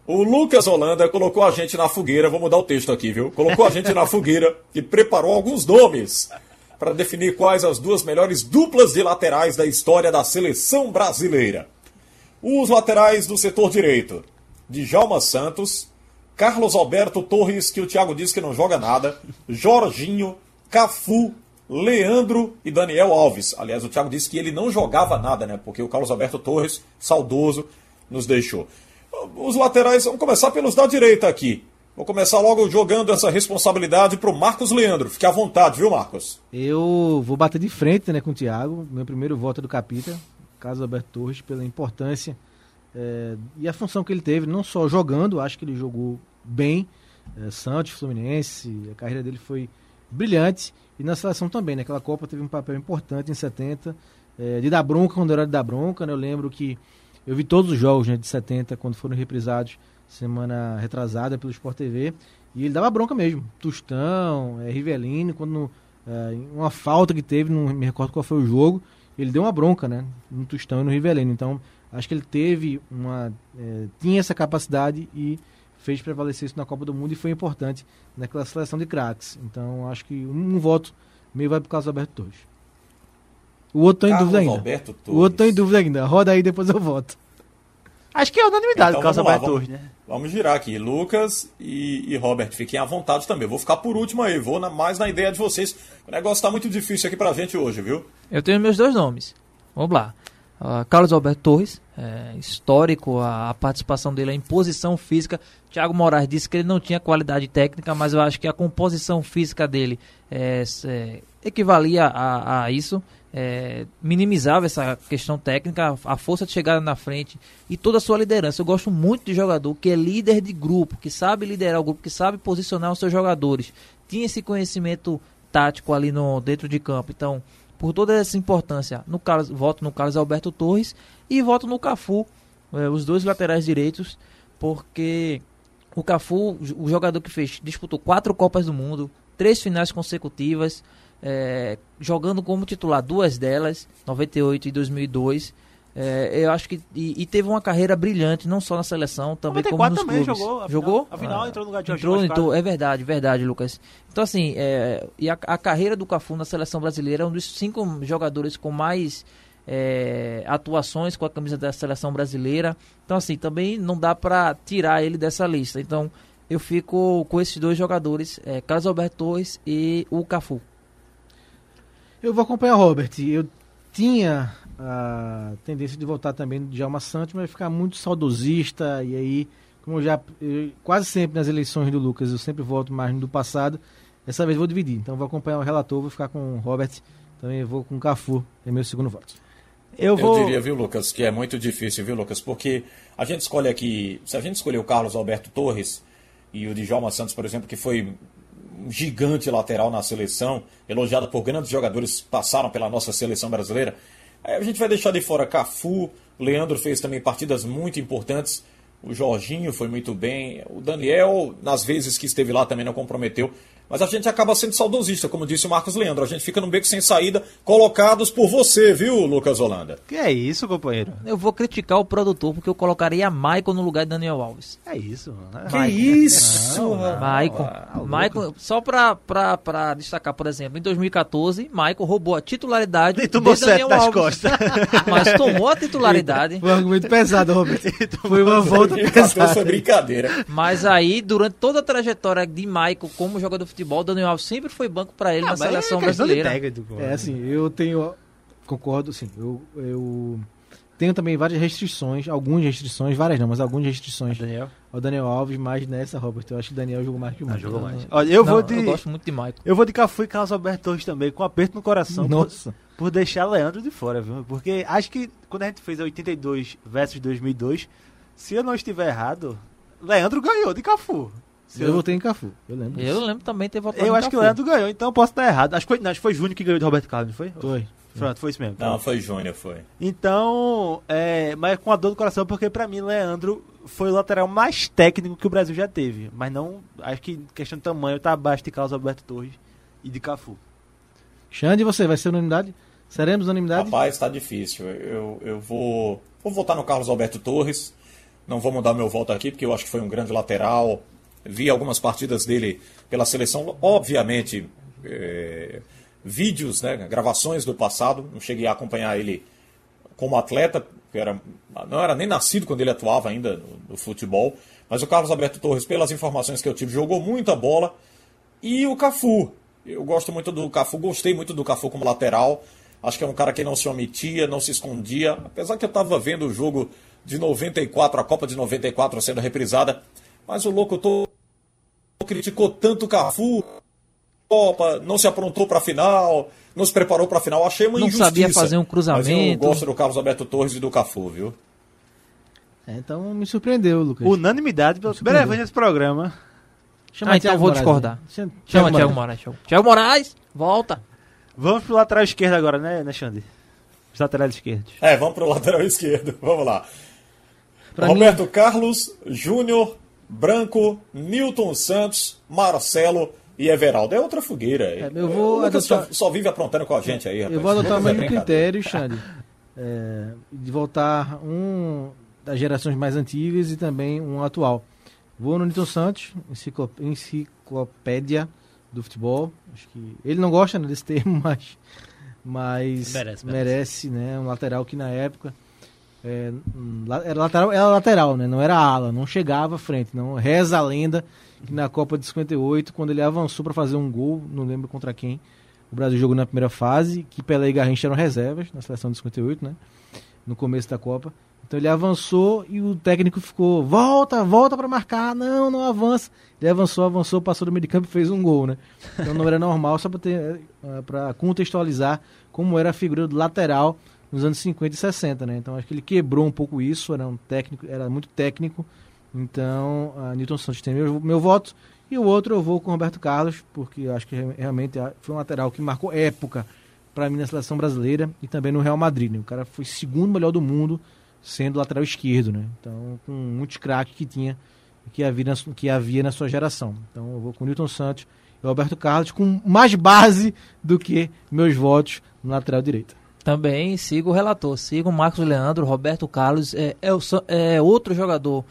O Lucas Holanda colocou a gente na fogueira, vou mudar o texto aqui, viu? Colocou a gente na fogueira e preparou alguns nomes para definir quais as duas melhores duplas de laterais da história da seleção brasileira. Os laterais do setor direito: Djalma Santos, Carlos Alberto Torres, que o Thiago disse que não joga nada, Jorginho, Cafu, Leandro e Daniel Alves. Aliás, o Thiago disse que ele não jogava nada, né? Porque o Carlos Alberto Torres, saudoso, nos deixou. Os laterais, vamos começar pelos da direita aqui. Vou começar logo jogando essa responsabilidade pro Marcos Leandro. Fique à vontade, viu, Marcos? Eu vou bater de frente né, com o Thiago. Meu primeiro voto é do Capita, Carlos Alberto Torres, pela importância é, e a função que ele teve, não só jogando, acho que ele jogou bem, é, Santos, Fluminense, a carreira dele foi brilhante, e na seleção também, né? Aquela Copa teve um papel importante em 70, é, de dar bronca quando era de dar bronca, né? Eu lembro que eu vi todos os jogos né, de 70, quando foram reprisados semana retrasada pelo Sport TV, e ele dava bronca mesmo. Tostão, é, Rivelino, quando é, uma falta que teve, não me recordo qual foi o jogo, ele deu uma bronca, né? No Tostão e no Rivelino. Então, acho que ele teve uma. É, tinha essa capacidade e fez prevalecer isso na Copa do Mundo e foi importante naquela seleção de craques. Então, acho que um, um voto meio vai para o Carlos Alberto Torres. O outro está em Carlos dúvida ainda. Alberto O outro está em Torres. dúvida ainda. Roda aí, depois eu voto. Acho que é unanimidade Então, o Carlos Alberto vamos- Torres, né? Vamos girar aqui. Lucas e, e Robert, fiquem à vontade também. Eu vou ficar por último aí, vou na- mais na ideia de vocês. O negócio tá muito difícil aqui pra gente hoje, viu? Eu tenho meus dois nomes. Vamos lá. Ah, Carlos Alberto Torres, é, histórico a, a participação dele, a imposição física. Thiago Moraes disse que ele não tinha qualidade técnica, mas eu acho que a composição física dele é, é, equivalia a, a isso. É, minimizava essa questão técnica, a, força de chegada na frente e toda a sua liderança. Eu gosto muito de jogador que é líder de grupo, que sabe liderar o grupo, que sabe posicionar os seus jogadores. Tinha esse conhecimento tático ali no, dentro de campo. Então, por toda essa importância, no Carlos, voto no Carlos Alberto Torres e voto no Cafu, eh, os dois laterais direitos, porque o Cafu, o jogador que fez, disputou quatro Copas do Mundo, três finais consecutivas, eh, jogando como titular duas delas, 98 e 2002. Eh, eu acho que e, e teve uma carreira brilhante não só na seleção, também como 94 nos também clubes. jogou. a Jogou? Final, a final Ah, entrou no lugar de Entrou, é verdade, verdade, Lucas. Então, assim, é, e a, a carreira do Cafu na seleção brasileira é um dos cinco jogadores com mais é, atuações com a camisa da seleção brasileira. Então, assim, também não dá pra tirar ele dessa lista. Então, eu fico com esses dois jogadores, é, Carlos Alberto Torres e o Cafu. Eu vou acompanhar o Robert. Eu tinha a tendência de votar também no Djalma Santos, mas ficar muito saudosista. E aí, como eu já. eu- quase sempre nas eleições do Lucas, eu sempre voto mais no do passado. Dessa vez eu vou dividir. Então eu vou acompanhar o relator, vou ficar com o Robert. Também vou com o Cafu, é meu segundo voto. Eu Eu vou. diria, viu, Lucas, que é muito difícil, viu, Lucas? Porque a gente escolhe aqui. Se a gente escolher o Carlos Alberto Torres e o Djalma Santos, por exemplo, que foi gigante lateral na seleção, elogiado por grandes jogadores que passaram pela nossa seleção brasileira, aí a gente vai deixar de fora Cafu, Leandro fez também partidas muito importantes, o Jorginho foi muito bem, o Daniel, nas vezes que esteve lá, também não comprometeu. Mas a gente acaba sendo saudosista, como disse o Marcos Leandro. A gente fica num beco sem saída, colocados por você, viu, Lucas Holanda? Que é isso, companheiro? Eu vou criticar o produtor porque eu colocaria Maicon no lugar de Daniel Alves. É isso. né? Que isso, Maicon. Maicon, só pra, pra, pra destacar, por exemplo, em 2014, Maicon roubou a titularidade E tomou de Daniel das Alves. costas. Mas tomou a titularidade. Foi um argumento pesado, Robert. Foi uma volta 2014 foi pesada. brincadeira. Mas aí, durante toda a trajetória de Maicon como jogador de futebol, Daniel Alves sempre foi banco pra ele Ah, na seleção é brasileira. É assim, eu tenho. Concordo, sim. Eu, eu tenho também várias restrições, algumas restrições, várias não, mas algumas restrições Daniel. ao Daniel Alves, mas nessa, Robert, eu acho que o Daniel jogou mais que o Ah, Maicon. jogou mais. Olha, eu Não, vou de. Eu gosto muito de Maicon. Eu vou de Cafu e Carlos Alberto Torres também, com aperto no coração. por- Nossa. Por, deixar Leandro de fora, viu? Porque acho que quando a gente fez a 82 versus 2002, se eu não estiver errado, Leandro ganhou de Cafu. Se Eu votei em Cafu, eu lembro. Eu disso. lembro também de ter votado eu acho que o Cafu. Leandro ganhou, então eu posso estar errado. Acho que foi, não, acho que foi Júnior que ganhou de Roberto Carlos, não foi? Foi. Pronto, foi isso mesmo. Não, foi Júnior, foi. Então, é, mas com a dor do coração, porque pra mim, Leandro foi o lateral mais técnico que o Brasil já teve. Mas não, acho que questão de tamanho tá abaixo de Carlos Alberto Torres e de Cafu. Xande, você vai ser unanimidade? Seremos unanimidade? Rapaz, tá difícil. Eu, eu vou, vou votar no Carlos Alberto Torres. Não vou mudar meu voto aqui, porque eu acho que foi um grande lateral. Vi algumas partidas dele pela seleção. Obviamente, é, vídeos, né, gravações do passado. Não cheguei a acompanhar ele como atleta, era, não era nem nascido quando ele atuava ainda no, no, futebol. Mas o Carlos Alberto Torres, pelas informações que eu tive, jogou muita bola. E o Cafu. Eu gosto muito do Cafu, gostei muito do Cafu como lateral. Acho que é um cara que não se omitia, não se escondia. Apesar que eu estava vendo o jogo de 94, a Copa de 94 sendo reprisada. Mas o tô criticou tanto o Cafu. Copa, não se aprontou para a final, não se preparou para a final. Achei uma não injustiça. sabia fazer um cruzamento. Mas eu gosto do Carlos Alberto Torres e do Cafu, viu? É, então me surpreendeu, Lucas. Unanimidade primeira vez nesse programa. Chama ah, então Thiago vou Moraes, discordar. Chama, Chama Thiago Moraes. Thiago Moraes, volta. Vamos pro lateral esquerdo agora, né, né Xande? Os laterais esquerdos. É, vamos pro lateral esquerdo. Vamos lá. Pra Roberto mim... Carlos, Júnior, Branco, Newton Santos, Marcelo e Everaldo. É outra fogueira. É, eu vou adotar... só, só, vive aprontando com a gente aí, rapaz. Eu vou adotar o mesmo critério, Xande. É, de voltar um das gerações mais antigas e também um atual. Vou no Newton Santos, enciclopédia do futebol. Acho que ele não gosta né, desse termo, mas, mas merece, merece. merece né, um lateral que na época é, era lateral, era lateral, né? Não era ala, não chegava à frente, não. Reza a lenda que na Copa de 58, quando ele avançou para fazer um gol, não lembro contra quem, o Brasil jogou na primeira fase, que Pelé e Garrincha eram reservas na seleção de 58, né? No começo da Copa. Então ele avançou e o técnico ficou, volta, volta para marcar, não, não avança. Ele avançou, avançou, passou do meio de campo e fez um gol, né? Então não era normal, só para contextualizar como era a figura do lateral nos anos 50 e 60, né? Então acho que ele quebrou um pouco isso, era um técnico, era muito técnico. Então, a Newton Santos tem meu, meu voto. E o outro eu vou com o Roberto Carlos, porque acho que realmente foi um lateral que marcou época para mim na seleção brasileira e também no Real Madrid. Né? O cara foi segundo melhor do mundo sendo lateral esquerdo, né? Então, com muitos craques que tinha, que havia, na, que havia na sua geração. Então, eu vou com o Newton Santos e Roberto Carlos com mais base do que meus votos no lateral direito. Também sigo o relator, sigo o Marcos Leandro, Roberto Carlos, é, é, é outro jogador.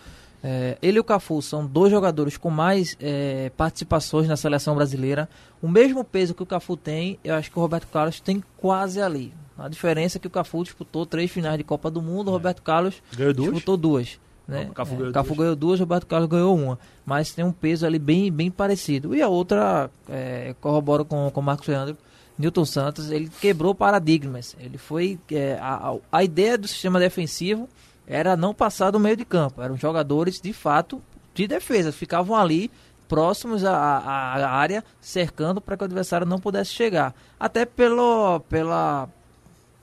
É, ele e o Cafu são dois jogadores com mais é, participações na seleção brasileira. O mesmo peso que o Cafu tem, eu acho que o Roberto Carlos tem quase ali. A diferença é que o Cafu disputou três finais de Copa do Mundo, o é. Roberto Carlos ganhou disputou duas. Né? O Cafu, é, ganhou, Cafu duas. ganhou duas, o Roberto Carlos ganhou uma. Mas tem um peso ali bem, bem parecido. E a outra, é, corroboro com o Marcos Leandro, Newton Santos, ele quebrou paradigmas. Ele foi. É, a, a ideia do sistema defensivo era não passar do meio de campo. Eram jogadores, de fato, de defesa. Ficavam ali próximos à, à, área, cercando para que o adversário não pudesse chegar. Até pelo, pela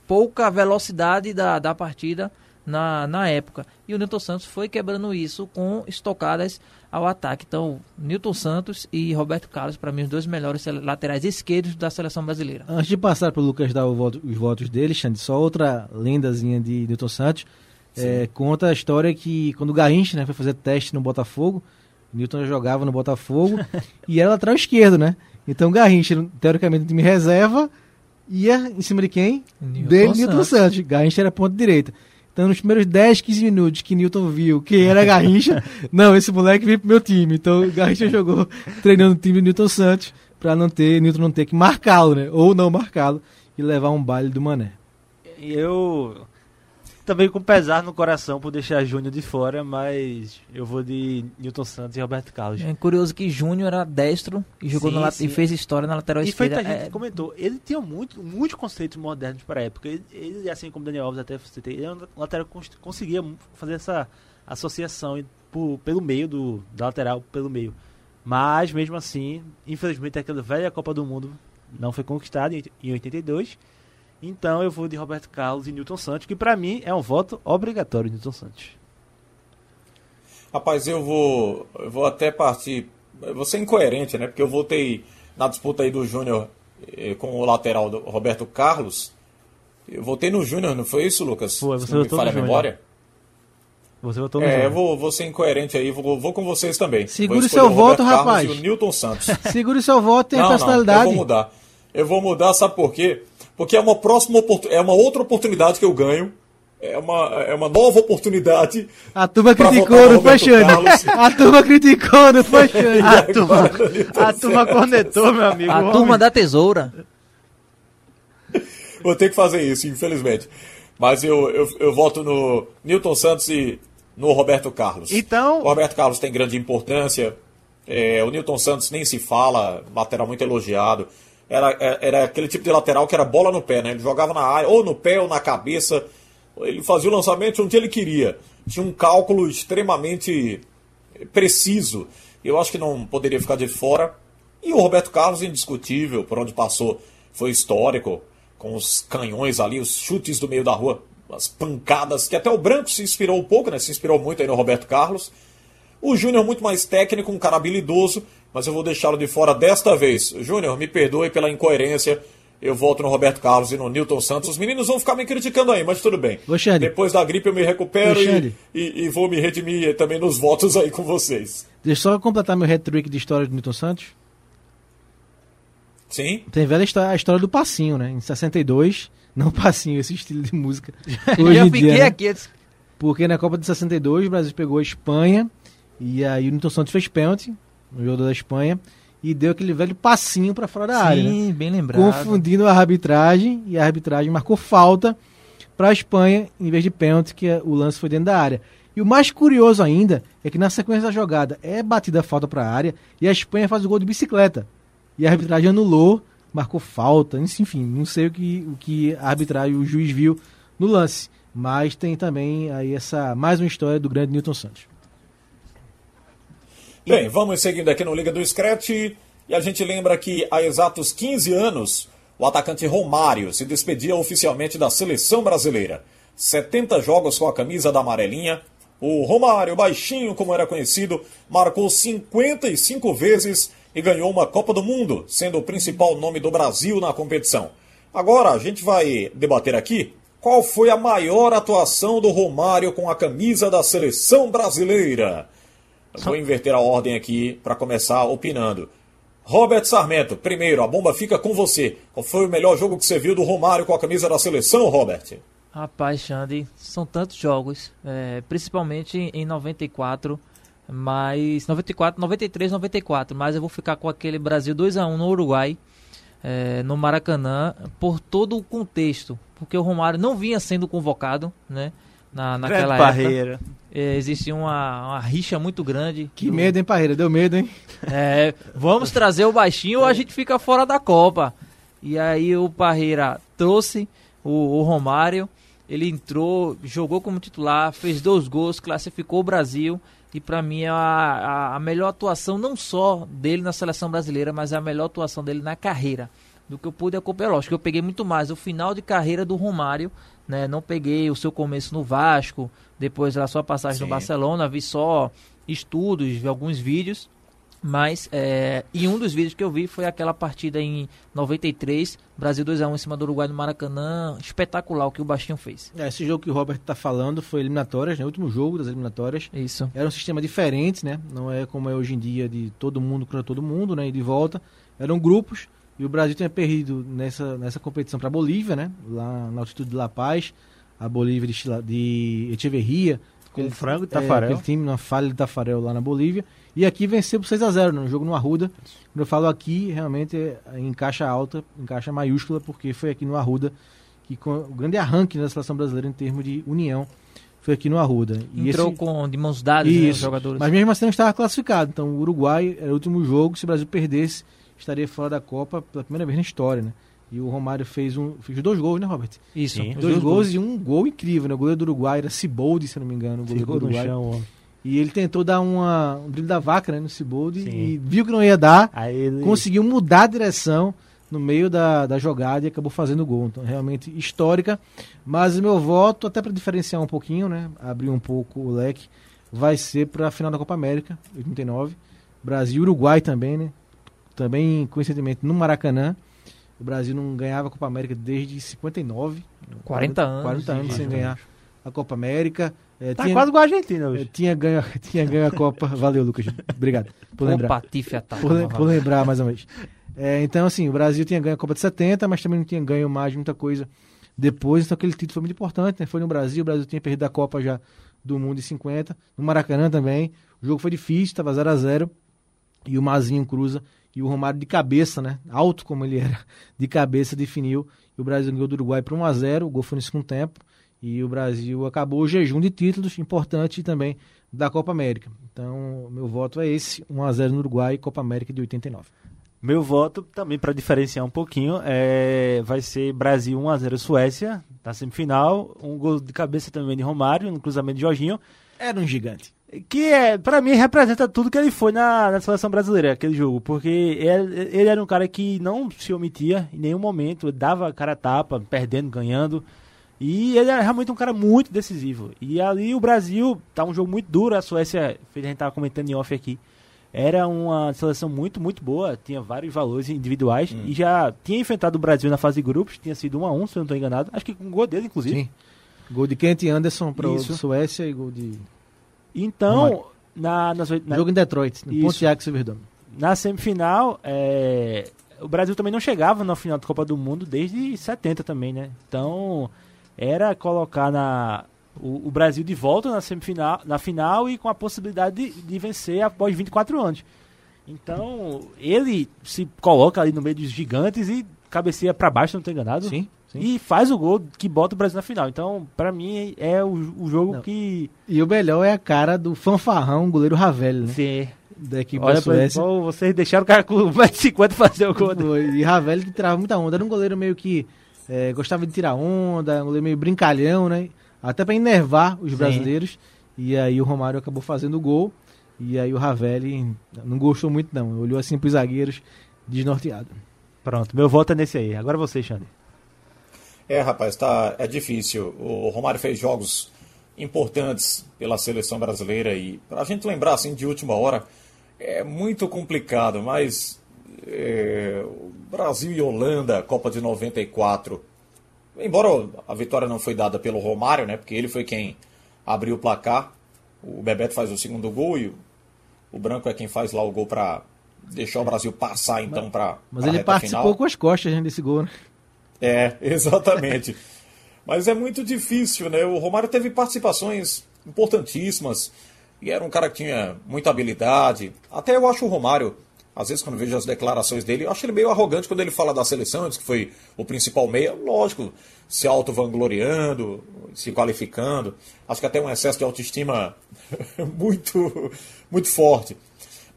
pouca velocidade da, da partida na, na época. E o Newton Santos foi quebrando isso com estocadas ao ataque. Então, Newton Santos e Roberto Carlos, para mim, os dois melhores laterais esquerdos da seleção brasileira. Antes de passar para o Lucas dar voto, os votos dele, Xande, só outra lendazinha de Newton Santos. É, conta a história que quando o Garrincha né, foi fazer teste no Botafogo, Newton já jogava no Botafogo e era lateral esquerdo, né? Então Garrincha, teoricamente, no time reserva, ia em cima de quem? Newton Dele, Newton Santos. Garrincha era ponta direita. Então, nos primeiros 10, 15 minutos que Newton viu que era Garrincha, não, esse moleque veio pro meu time. Então, Garrincha jogou treinando o time do Newton Santos para não ter, Newton não ter que marcá-lo, né? Ou não marcá-lo e levar um baile do Mané. Eu também com pesar no coração por deixar Júnior de fora, mas eu vou de Newton Santos e Roberto Carlos. É curioso que Júnior era destro e jogou sim, sim. e fez história na lateral e esquerda. E foi a gente é... comentou, ele tinha muito, muitos conceitos modernos para a época. Ele, ele, assim como Daniel Alves até você tem, ele era um lateral que conseguia fazer essa associação por, pelo meio do da lateral pelo meio. Mas mesmo assim, infelizmente aquela velha Copa do Mundo não foi conquistada em 82 então eu vou de Roberto Carlos e Newton Santos, que para mim é um voto obrigatório, Newton Santos. Rapaz, eu vou, eu vou até partir. vou ser incoerente, né? Porque eu votei na disputa aí do Júnior eh, com o lateral do Roberto Carlos. Eu votei no Júnior, não foi isso, Lucas? Foi, você não me falha a memória. Você votou no É, eu Júnior. vou, vou ser incoerente aí, vou, vou com vocês também. Segure seu voto, Carlos rapaz. E o Newton Santos. Segure seu voto, tem a não, não, eu personalidade. vou mudar. Eu vou mudar, sabe por quê? Porque é uma próxima é uma outra oportunidade que eu ganho. É uma, é uma nova oportunidade. A turma criticou, não foi? Carlos. A turma criticou, não foi, Xande? A turma, a turma cornetou, meu amigo. A O turma homem- da tesoura. Vou ter que fazer isso, infelizmente. Mas eu, eu, eu voto no Newton Santos e no Roberto Carlos. Então- O Roberto Carlos tem grande importância. É, o Newton Santos nem se fala, lateral muito elogiado. Era, é- era aquele tipo de lateral que era bola no pé, né? Ele jogava na área, ou no pé ou na cabeça. Ele fazia o lançamento onde ele queria. Tinha um cálculo extremamente preciso. Eu acho que não poderia ficar de fora. E o Roberto Carlos, indiscutível, por onde passou, foi histórico, com os canhões ali, os chutes do meio da rua, as pancadas, que até o Branco se inspirou um pouco, né? Se inspirou muito aí no Roberto Carlos. O Júnior muito mais técnico, um cara habilidoso, mas eu vou deixá-lo de fora desta vez. Júnior, me perdoe pela incoerência. Eu volto no Roberto Carlos e no Newton Santos. Os meninos vão ficar me criticando aí, mas tudo bem. Depois da gripe eu me recupero e, e- e vou me redimir também nos votos aí com vocês. Deixa eu só completar meu hat-trick de história do Newton Santos. Sim? Tem velha histó- a história do passinho, né? Em 62, não passinho, esse estilo de música. eu Hoje em fiquei dia, né? aqui. eu disse, Porque na Copa de 62 o Brasil pegou a Espanha e aí o Newton Santos fez pênalti no jogo da Espanha e deu aquele velho passinho pra fora da área, né? Sim, bem lembrado. confundindo a arbitragem e a arbitragem marcou falta para a Espanha em vez de pênalti, que o lance foi dentro da área. E o mais curioso ainda é que na sequência da jogada é batida a falta para a área e a Espanha faz o gol de bicicleta. E a arbitragem anulou, marcou falta, enfim, não sei o que, o que a arbitragem, o juiz viu no lance. Mas tem também aí essa mais uma história do grande Newton Santos. Bem, vamos seguindo aqui no Liga do Scratch. E a gente lembra que há exatos 15 anos, o atacante Romário se despedia oficialmente da seleção brasileira. 70 jogos com a camisa da amarelinha. O Romário, baixinho como era conhecido, marcou 55 vezes e ganhou uma Copa do Mundo, sendo o principal nome do Brasil na competição. Agora a gente vai debater aqui qual foi a maior atuação do Romário com a camisa da seleção brasileira. Eu Vou inverter a ordem aqui para começar opinando. Robert Sarmento, primeiro, a bomba fica com você. Qual foi o melhor jogo que você viu do Romário com a camisa da seleção, Robert? Rapaz, Xande, são tantos jogos, é, principalmente em 94, mas 94, 93, 94, mas eu vou ficar com aquele Brasil 2 a 1 no Uruguai, é, no Maracanã, por todo o contexto, porque o Romário não vinha sendo convocado, né, na, Grande naquela época. barreira. É, existia uma, uma rixa muito grande. Que do- medo, hein, Parreira? Deu medo, hein? é, vamos trazer o baixinho ou a gente fica fora da Copa. E aí o Parreira trouxe o, o Romário, ele entrou, jogou como titular, fez dois gols, classificou o Brasil. E pra mim é a, a, a melhor atuação não só dele na seleção brasileira, mas é a melhor atuação dele na carreira. Do que eu pude acompanhar. Lógico que eu peguei muito mais o final de carreira do Romário, né? Não peguei o seu começo no Vasco, depois a sua passagem Sim. no Barcelona, vi só estudos, vi alguns vídeos. Mas, é, e um dos vídeos que eu vi foi aquela partida em 93, Brasil 2x1 em cima do Uruguai no Maracanã. Espetacular o que o Baixinho fez. É, esse jogo que o Robert tá falando foi eliminatórias, né? O último jogo das eliminatórias. Isso. Era um sistema diferente, né? Não é como é hoje em dia de todo mundo contra todo mundo, né? E de volta. Eram grupos. E o Brasil tinha perdido nessa, nessa competição para a Bolívia, né? Lá na altitude de La Paz. A Bolívia de, Chila- de Echeverria. Com Aquele- frango e é, Tafarel. aquele time na falha de Tafarel lá na Bolívia. E aqui venceu por 6x0 no jogo no Arruda. Quando eu falo aqui, realmente é em caixa alta, em caixa maiúscula, porque foi aqui no Arruda que o grande arranque da seleção brasileira em termos de união foi aqui no Arruda. E Entrou esse- com de mãos dadas né, os jogadores. mas mesmo assim não estava classificado. Então o Uruguai era o último jogo, se o Brasil perdesse, estaria fora da Copa pela primeira vez na história, né? E o Romário fez, um, fez dois gols, né, Robert? Isso. Sim. os Dois, gols, e um gol incrível, né? O goleiro do Uruguai era Ciboldi, se não me engano, o goleiro Ficou do no Uruguai. chão, ó. E ele tentou dar uma, um drible da vaca né, no Ciboldi e viu que não ia dar, ele... conseguiu mudar a direção no meio da, da jogada e acabou fazendo o gol. Então, realmente histórica. Mas o meu voto, até para diferenciar um pouquinho, né, abrir um pouco o leque, vai ser para a final da Copa América, 89. Brasil e Uruguai também, né? Também, coincidentemente, no Maracanã. O Brasil não ganhava a Copa América desde 59. 40 anos. 40 anos sem ganhar a Copa América. É, Tá quase igual a Argentina é, hoje. tinha, ganho, tinha ganho a Copa. Valeu, Lucas. Obrigado por lembrar. O Patife ataca. Por, le- por lembrar mais uma vez. É, então, assim, o Brasil tinha ganho a Copa de 70, mas também não tinha ganho mais muita coisa depois. Então, aquele título foi muito importante. Né? Foi no Brasil, o Brasil tinha perdido a Copa já do Mundo em 50. No Maracanã também. O jogo foi difícil, estava 0 a 0 E o Mazinho cruza. E o Romário de cabeça, né? Alto como ele era, de cabeça definiu. E o Brasil ganhou do Uruguai por 1 a 0 O gol foi no segundo tempo. E o Brasil acabou o jejum de títulos importante também da Copa América. Então, meu voto é esse: 1 a 0 no Uruguai, Copa América de 89. Meu voto, também para diferenciar um pouquinho, é, vai ser Brasil 1x0 Suécia, na semifinal. Um gol de cabeça também de Romário, um cruzamento de Jorginho. Era um gigante. Que é, para mim representa tudo que ele foi na, na seleção brasileira, aquele jogo. Porque ele, ele era um cara que não se omitia em nenhum momento, dava cara a tapa, perdendo, ganhando. E ele era realmente um cara muito decisivo. E ali o Brasil, tá um jogo muito duro, a Suécia, a gente tava comentando em off aqui, era uma seleção muito, muito boa, tinha vários valores individuais e já tinha enfrentado o Brasil na fase de grupos, tinha sido 1 a 1 se eu não estou enganado. Acho que com um gol dele, inclusive. Sim. Gol de Kent Anderson para o. Suécia e gol de. Então, na, oit- na, Jogo em Detroit, no. Pontiac Silverdome. na semifinal, é, o Brasil também não chegava na final da Copa do Mundo desde 70 também, né? Então, era colocar na, o, o Brasil de volta na semifinal, na final e com a possibilidade de, de vencer após 24 anos. Então, ele se coloca ali no meio dos gigantes e cabeceia para baixo, não estou enganado. Sim, sim. E faz o gol que bota o Brasil na final. Então, para mim, é o, o jogo Não. que. E o melhor é a cara do fanfarrão, goleiro Ravel, né? Sim. Da equipe Olha da Suécia. pô, vocês deixaram o cara com 1,50m fazer o gol. Foi. E Ravel que tirava muita onda. Era um goleiro meio que é, gostava de tirar onda, um goleiro meio brincalhão, né? Até para enervar os Sim. brasileiros. E aí o Romário acabou fazendo o gol. E aí o Ravelli não gostou muito, não. Olhou assim pros zagueiros, desnorteado. Pronto, meu voto é nesse aí. Agora você, Xande. É, rapaz, tá, é difícil. O Romário fez jogos importantes pela seleção brasileira e pra gente lembrar assim de última hora é muito complicado, mas é, Brasil e Holanda, Copa de 94. Embora a vitória não foi dada pelo Romário, né? Porque ele foi quem abriu o placar. O Bebeto faz o segundo gol e o, o Branco é quem faz lá o gol para deixar o Brasil passar então para Mas ele participou com as costas né, desse gol, né? É, exatamente. Mas é muito difícil, né? O Romário teve participações importantíssimas e era um cara que tinha muita habilidade. Até eu acho o Romário, às vezes quando vejo as declarações dele, eu acho ele meio arrogante quando ele fala da seleção, diz que foi o principal meia. Lógico, se auto-vangloriando, se qualificando. Acho que até um excesso de autoestima muito, muito forte.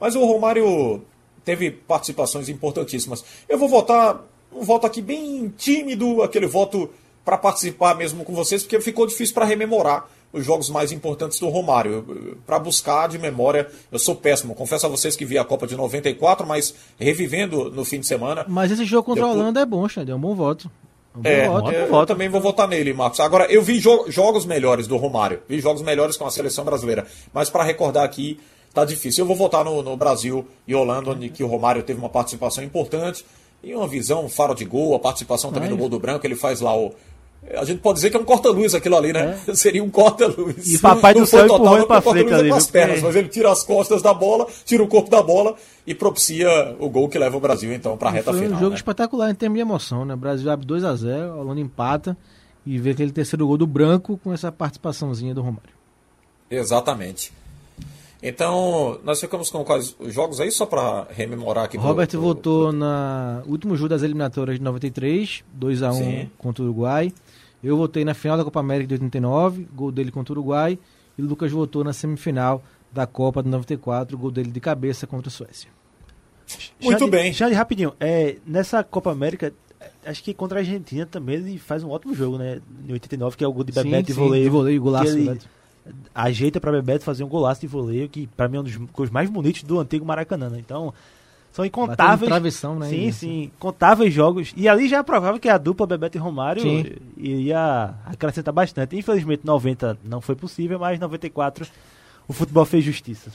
Mas o Romário teve participações importantíssimas. Eu vou votar um voto aqui bem tímido, aquele voto para participar mesmo com vocês, porque ficou difícil para rememorar os jogos mais importantes do Romário. Para buscar de memória, eu sou péssimo. Confesso a vocês que vi a Copa de 94, mas revivendo no fim de semana. Mas esse jogo contra a Holanda é bom, Xande. É um bom voto. É um bom É, voto. é, eu também vou votar nele, Marcos. Agora, eu vi jo- jogos melhores do Romário, vi jogos melhores com a seleção brasileira, mas para recordar aqui, tá difícil. Eu vou votar no, no Brasil e Holanda, onde que o Romário teve uma participação importante e uma visão, um faro de gol, a participação também É. no gol do Branco, ele faz lá o. A gente pode dizer que é um corta-luz aquilo ali, né? Seria um corta-luz. E Papai do Céu foi total, empurrou pra frente é ali, com as pernas, Porque- mas ele tira as costas da bola, tira o corpo da bola e propicia o gol que leva o Brasil, então, para a reta Foi um final. jogo né? espetacular em termos de emoção, né? O Brasil abre 2 a 0 a Holanda empata e vê aquele terceiro gol do Branco com essa participaçãozinha do Romário. Exatamente. Então, nós ficamos com quais os jogos aí, só para rememorar aqui. pro- Robert pro- votou na último jogo das eliminatórias de 93, 2 a 1 Sim. contra o Uruguai. Eu votei na final da Copa América de 89, gol dele contra o Uruguai. E o Lucas votou na semifinal da Copa de 94, gol dele de cabeça contra a Suécia. Muito Xande- bem. Xande, rapidinho. É, nessa Copa América, acho que contra a Argentina também ele faz um ótimo jogo, né? Em 89, que é o gol de Bebeto de sim, voleio. de voleio, golaço. ele Bebeto. Ajeita pra Bebeto fazer um golaço de voleio, que pra mim é um dos gols mais bonitos do antigo Maracanã, né? Então, são incontáveis. travessão, né? Sim, sim. Contáveis jogos. E ali já é provável que a dupla Bebeto e Romário Sim. iria acrescentar bastante. Infelizmente, 90 não foi possível, mas 94 o futebol fez justiça.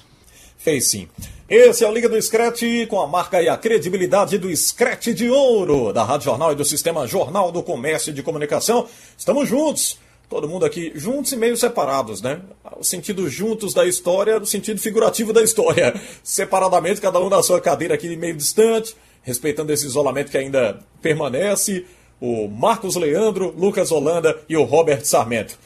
Fez sim. Esse é o Liga do Scratch com a marca e a credibilidade do Scratch de Ouro, da Rádio Jornal e do Sistema Jornal do Comércio e de Comunicação. Estamos juntos, todo mundo aqui juntos e meio separados, né? O sentido juntos da história, o sentido figurativo da história. Separadamente, cada um na sua cadeira aqui meio distante, respeitando esse isolamento que ainda permanece. O Marcos Leandro, Lucas Holanda e o Robert Sarmento.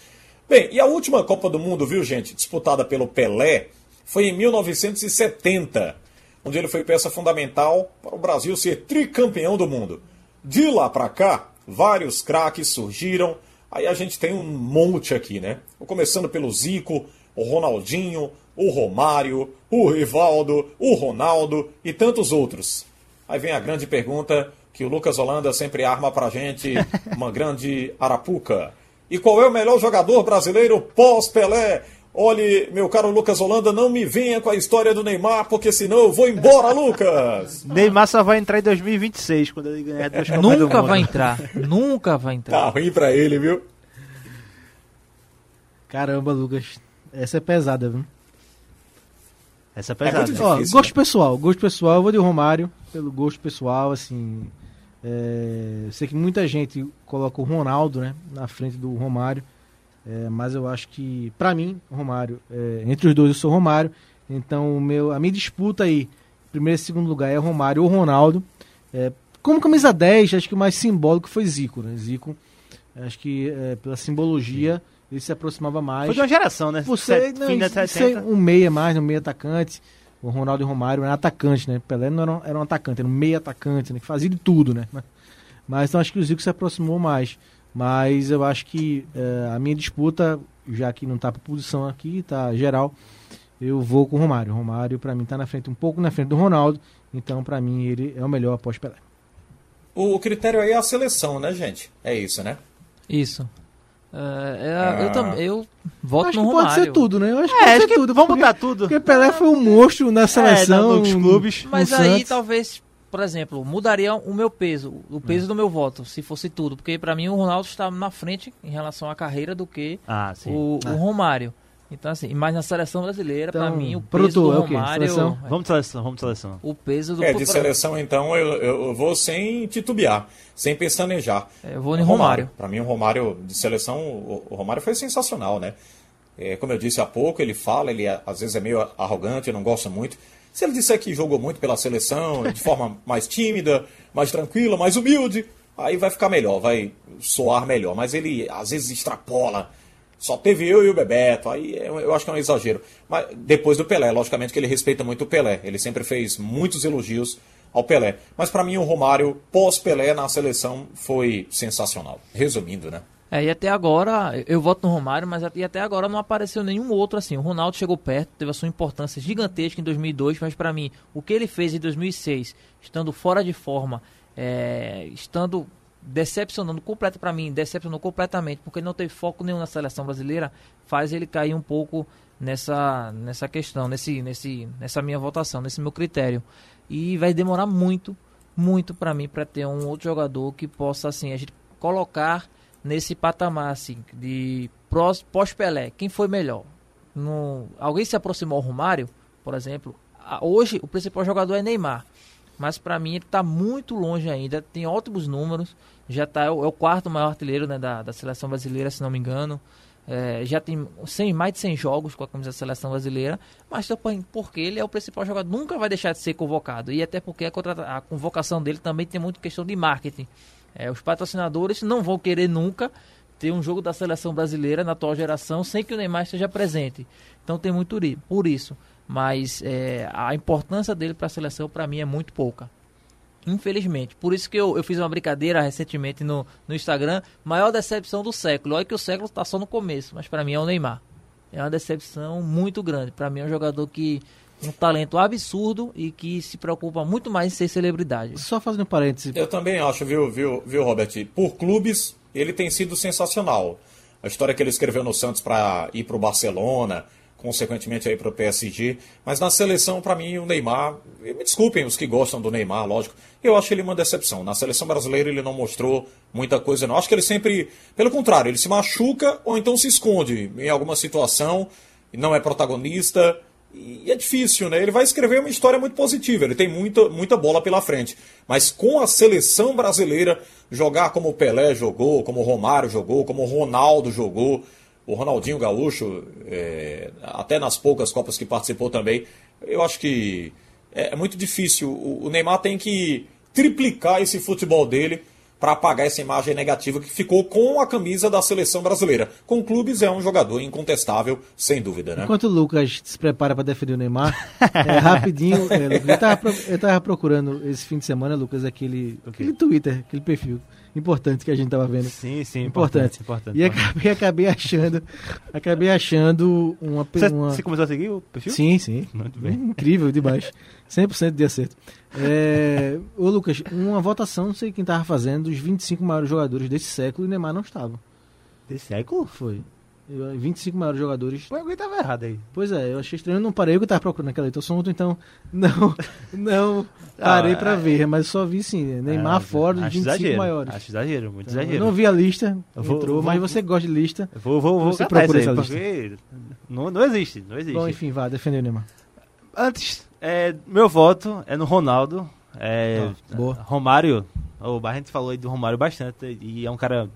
Bem, e a última Copa do Mundo, viu, gente? Disputada pelo Pelé foi em 1970, onde ele foi peça fundamental para o Brasil ser tricampeão do mundo. De lá para cá, vários craques surgiram. Aí a gente tem um monte aqui, né? Começando pelo Zico, o Ronaldinho, o Romário, o Rivaldo, o Ronaldo e tantos outros. Aí vem a grande pergunta que o Lucas Holanda sempre arma pra gente, uma grande arapuca. E qual é o melhor jogador brasileiro pós-Pelé? Olhe, meu caro Lucas Holanda, não me venha com a história do Neymar, porque senão eu vou embora, Lucas! Neymar só vai entrar em 2026, quando ele ganhar duas Copas Nunca vai entrar, nunca vai entrar. Tá ruim pra ele, viu? Caramba, Lucas. Essa é pesada, viu? Essa é pesada. muito Ó, Difícil, gosto né? pessoal, gosto pessoal, eu vou de Romário, pelo gosto pessoal, assim. é, sei que muita gente coloca o Ronaldo, né, na frente do Romário, é, mas eu acho que, pra mim, Romário, é, entre os dois eu sou Romário, então o meu, a minha disputa aí, primeiro e segundo lugar é Romário ou Ronaldo. É, como camisa 10, acho que o mais simbólico foi Zico, né? Zico, acho que é, pela simbologia ele se aproximava mais. Foi de uma geração, né? Você, não, fim da é 70. um meia mais, um meia atacante. O Ronaldo e o Romário eram atacante, né? Pelé não era um, era um atacante, era um meia atacante, né? Que fazia de tudo, né? Mas então acho que o Zico se aproximou mais. Mas eu acho que eh, a minha disputa, já que não tá por posição aqui, tá geral, eu vou com o Romário. O Romário, pra mim, tá na frente, um pouco na frente do Ronaldo. Então, pra mim, ele é o melhor após Pelé. O critério aí é a seleção, né, gente? É isso, né? Isso. É, é, eu, Ah. também eu voto acho no que Romário. pode ser tudo, né? Eu acho que É, pode acho ser que tudo. vamos porque- botar tudo. Porque Pelé foi um monstro na seleção. É, nos clubes. Mas aí Santos. talvez, por exemplo, mudaria o meu peso, o peso do meu voto, se fosse tudo. Porque pra mim o Ronaldo está na frente em relação à carreira do que Ah, sim. o, o Romário. Então, assim, mas na seleção brasileira, Então, mim, o peso produtor, do é o quê? Romário. Seleção? Vamos de seleção, vamos de seleção. O peso do É, de seleção, então, eu, eu vou sem titubear, sem pestanejar. É, eu vou em Romário. Para mim, o Romário de seleção, o, o Romário foi sensacional, né? É, como eu disse há pouco, ele fala, ele é- às vezes é meio arrogante, não gosto muito. Se ele disser que jogou muito pela seleção, de forma mais tímida, mais tranquila, mais humilde, aí vai ficar melhor, vai soar melhor. Mas ele às vezes extrapola. Só teve eu e o Bebeto, aí é- eu acho que é um exagero. Mas depois do Pelé, logicamente que ele respeita muito o Pelé. Ele sempre fez muitos elogios ao Pelé. Mas para mim o Romário, pós-Pelé na seleção, foi sensacional. Resumindo, né? É, e até agora, eu voto no Romário, mas e até agora não apareceu nenhum outro assim. O Ronaldo chegou perto, teve a sua importância gigantesca em 2002, mas pra mim, o que ele fez em 2006, estando fora de forma, é, estando decepcionando completo para mim, decepcionou completamente, porque ele não teve foco nenhum na seleção brasileira, faz ele cair um pouco nessa nessa questão, nesse nesse nessa minha votação, nesse meu critério. E vai demorar muito, muito para mim para ter um outro jogador que possa assim a gente colocar nesse patamar assim de pós-Pelé. Quem foi melhor? No, alguém se aproximou ao Romário, por exemplo? Hoje o principal jogador é Neymar. Mas para mim ele está muito longe ainda. Tem ótimos números. Já tá, é o é o quarto maior artilheiro né, da, da seleção brasileira, se não me engano. É, já tem 100, mais de 100 jogos com a camisa da seleção brasileira. Mas porque ele é o principal jogador, nunca vai deixar de ser convocado. E até porque a, a convocação dele também tem muito questão de marketing. É, os patrocinadores não vão querer nunca ter um jogo da seleção brasileira na atual geração sem que o Neymar esteja presente. Então tem muito por isso. Mas é, a importância dele para a seleção, para mim, é muito pouca. Infelizmente. Por isso que eu, eu fiz uma brincadeira recentemente no, no Instagram. Maior decepção do século. Olha que o século está só no começo, mas para mim é o Neymar. É uma decepção muito grande. Para mim é um jogador que um talento absurdo e que se preocupa muito mais em ser celebridade. Só fazendo um parênteses. Eu também acho, viu, viu, viu, Robert? Por clubes, ele tem sido sensacional. A história que ele escreveu no Santos para ir para o Barcelona, consequentemente aí para o PSG. Mas na seleção, para mim, o Neymar. Me desculpem os que gostam do Neymar, lógico. Eu acho ele uma decepção. Na seleção brasileira ele não mostrou muita coisa, não. Acho que ele sempre. Pelo contrário, ele se machuca ou então se esconde em alguma situação, e não é protagonista. E é difícil, né? Ele vai escrever uma história muito positiva, ele tem muita, muita bola pela frente. Mas com a seleção brasileira, jogar como o Pelé jogou, como o Romário jogou, como o Ronaldo jogou, o Ronaldinho Gaúcho, é, até nas poucas Copas que participou também, eu acho que é, é muito difícil. O, o Neymar tem que triplicar esse futebol dele para apagar essa imagem negativa que ficou com a camisa da seleção brasileira. Com clubes é um jogador incontestável, sem dúvida, né? Enquanto o Lucas se prepara para defender o Neymar, é, rapidinho, é, Lucas, eu, tava, pro- eu tava procurando esse fim de semana, Lucas, aquele, aquele Twitter, aquele perfil importante que a gente tava vendo. Sim, sim, Importante. importante. E acabei, acabei achando, acabei achando uma, Você, uma... você começou a seguir o perfil? Sim, sim. Muito bem. Incrível demais. 100% de acerto. É... Ô, Lucas, uma votação, não sei quem tava fazendo, dos 25 maiores jogadores desse século e Neymar não estava. Desse século? Foi. Eu- 25 maiores jogadores. Pô, alguém tava errado aí. Pois é, eu achei estranho, eu não parei, eu que tava procurando aquela assunto, então não, não parei Ah, pra é- ver, mas só vi sim, Neymar Ah, fora dos acho 25 exagero, maiores. Acho exagero, muito Então, eu exagero. não vi a lista, vou- entrou, vou- mas você gosta de lista. Vou, vou, vou Você procura isso aí, essa porque não, não existe, não existe. Bom, enfim, vá, defender o Neymar. Antes, é, meu voto é no Ronaldo. É, Ah. Romário, o a gente falou aí do Romário bastante, e é um cara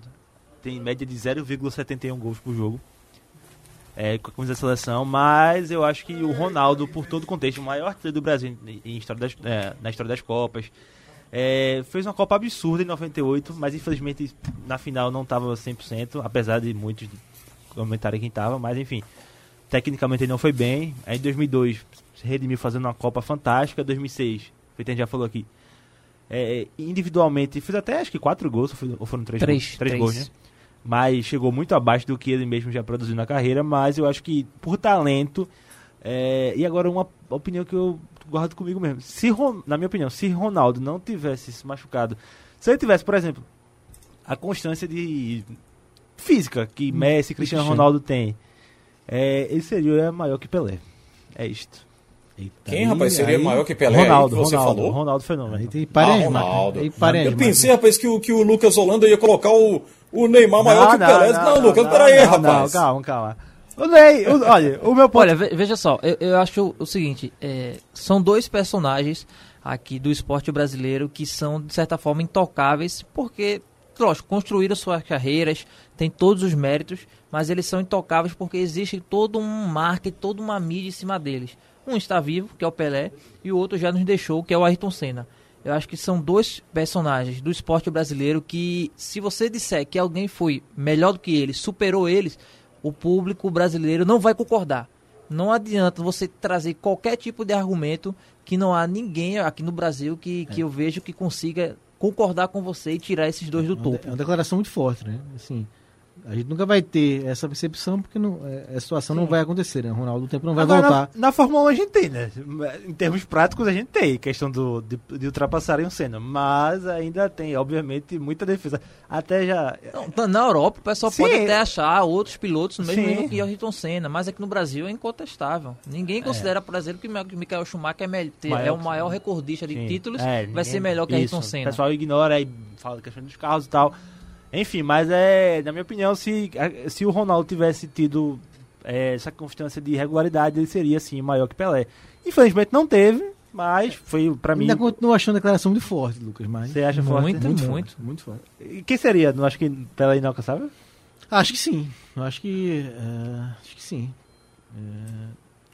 tem média de 0,71 gols por jogo. É, com a camisa da seleção, mas eu acho que o Ronaldo, por todo o contexto, o maior artilheiro do Brasil em- história das, é, na história das Copas, é, fez uma Copa absurda em 98, mas infelizmente na final não estava 100%, apesar de muitos comentarem quem estava, mas enfim, tecnicamente ele não foi bem. Aí em 2002 se redimiu fazendo uma Copa fantástica, 2006, feito a gente já falou aqui, é, individualmente fez até acho que quatro gols, ou foram três, Três, gols? Três três. gols, né? Mas chegou muito abaixo do que ele mesmo já produziu na carreira, mas eu acho que por talento, é, e agora uma opinião que eu guardo comigo mesmo, se na minha opinião, se Ronaldo não tivesse se machucado, se ele tivesse, por exemplo, a constância de física que Messi e Cristiano. Ronaldo tem, é, ele seria maior que Pelé. É isto. Quem, rapaz, seria aí- maior que Pelé? Ronaldo, que você Ronaldo, falou? Ronaldo Fenômeno. Tem parem Ah. Ronaldo. Aí parem Eu pensei, rapaz, que o, que o Lucas Holanda ia colocar o, o Neymar maior que o Pelé. Não, Lucas, peraí, não, rapaz. Não, calma, calma. O Ney, o- olha, o meu ponto Olha, ve- veja só, eu, eu acho o seguinte, é, são dois personagens aqui do esporte brasileiro que são, de certa forma, intocáveis, porque, lógico, construíram suas carreiras, têm todos os méritos, mas eles são intocáveis porque existe todo um marketing, toda uma mídia em cima deles. Um está vivo, que é o Pelé, e o outro já nos deixou, que é o Ayrton Senna. Eu acho que são dois personagens do esporte brasileiro que, se você disser que alguém foi melhor do que eles, superou eles, o público brasileiro não vai concordar. Não adianta você trazer qualquer tipo de argumento que não há ninguém aqui no Brasil que, que eu vejo que consiga concordar com você e tirar esses dois do É uma, topo. de- é uma declaração muito forte, né? Assim, a gente nunca vai ter essa percepção porque não, é, a situação não vai acontecer, né? O Ronaldo, o tempo não vai Agora, voltar. Na, na Fórmula 1 a gente tem, né? Em termos práticos a gente tem, questão do, de, de ultrapassarem o Senna. Mas ainda tem, obviamente, muita defesa. Até já. Não, tá- na Europa o pessoal Sim. pode até achar outros pilotos no mesmo Sim. nível que Ayrton Senna, mas aqui no Brasil é incontestável. Ninguém considera, por exemplo, que o Michael Schumacher é, mel- ter- Maior é o maior recordista de Sim. títulos, É, vai ninguém- ser melhor que Ayrton O Senna. pessoal ignora e fala da questão dos carros e tal. Enfim, mas é, na minha opinião, se, se o Ronaldo tivesse tido é, essa constância de regularidade, ele seria sim maior que Pelé. Infelizmente não teve, mas foi pra mim. Ainda continuo achando a declaração muito forte, Lucas, mas Você acha forte? Muito, muito, muito. forte, muito forte. E Quem seria? Não acho que Pelé inalcançável? Acho que sim. Eu acho que. é, acho que sim. É,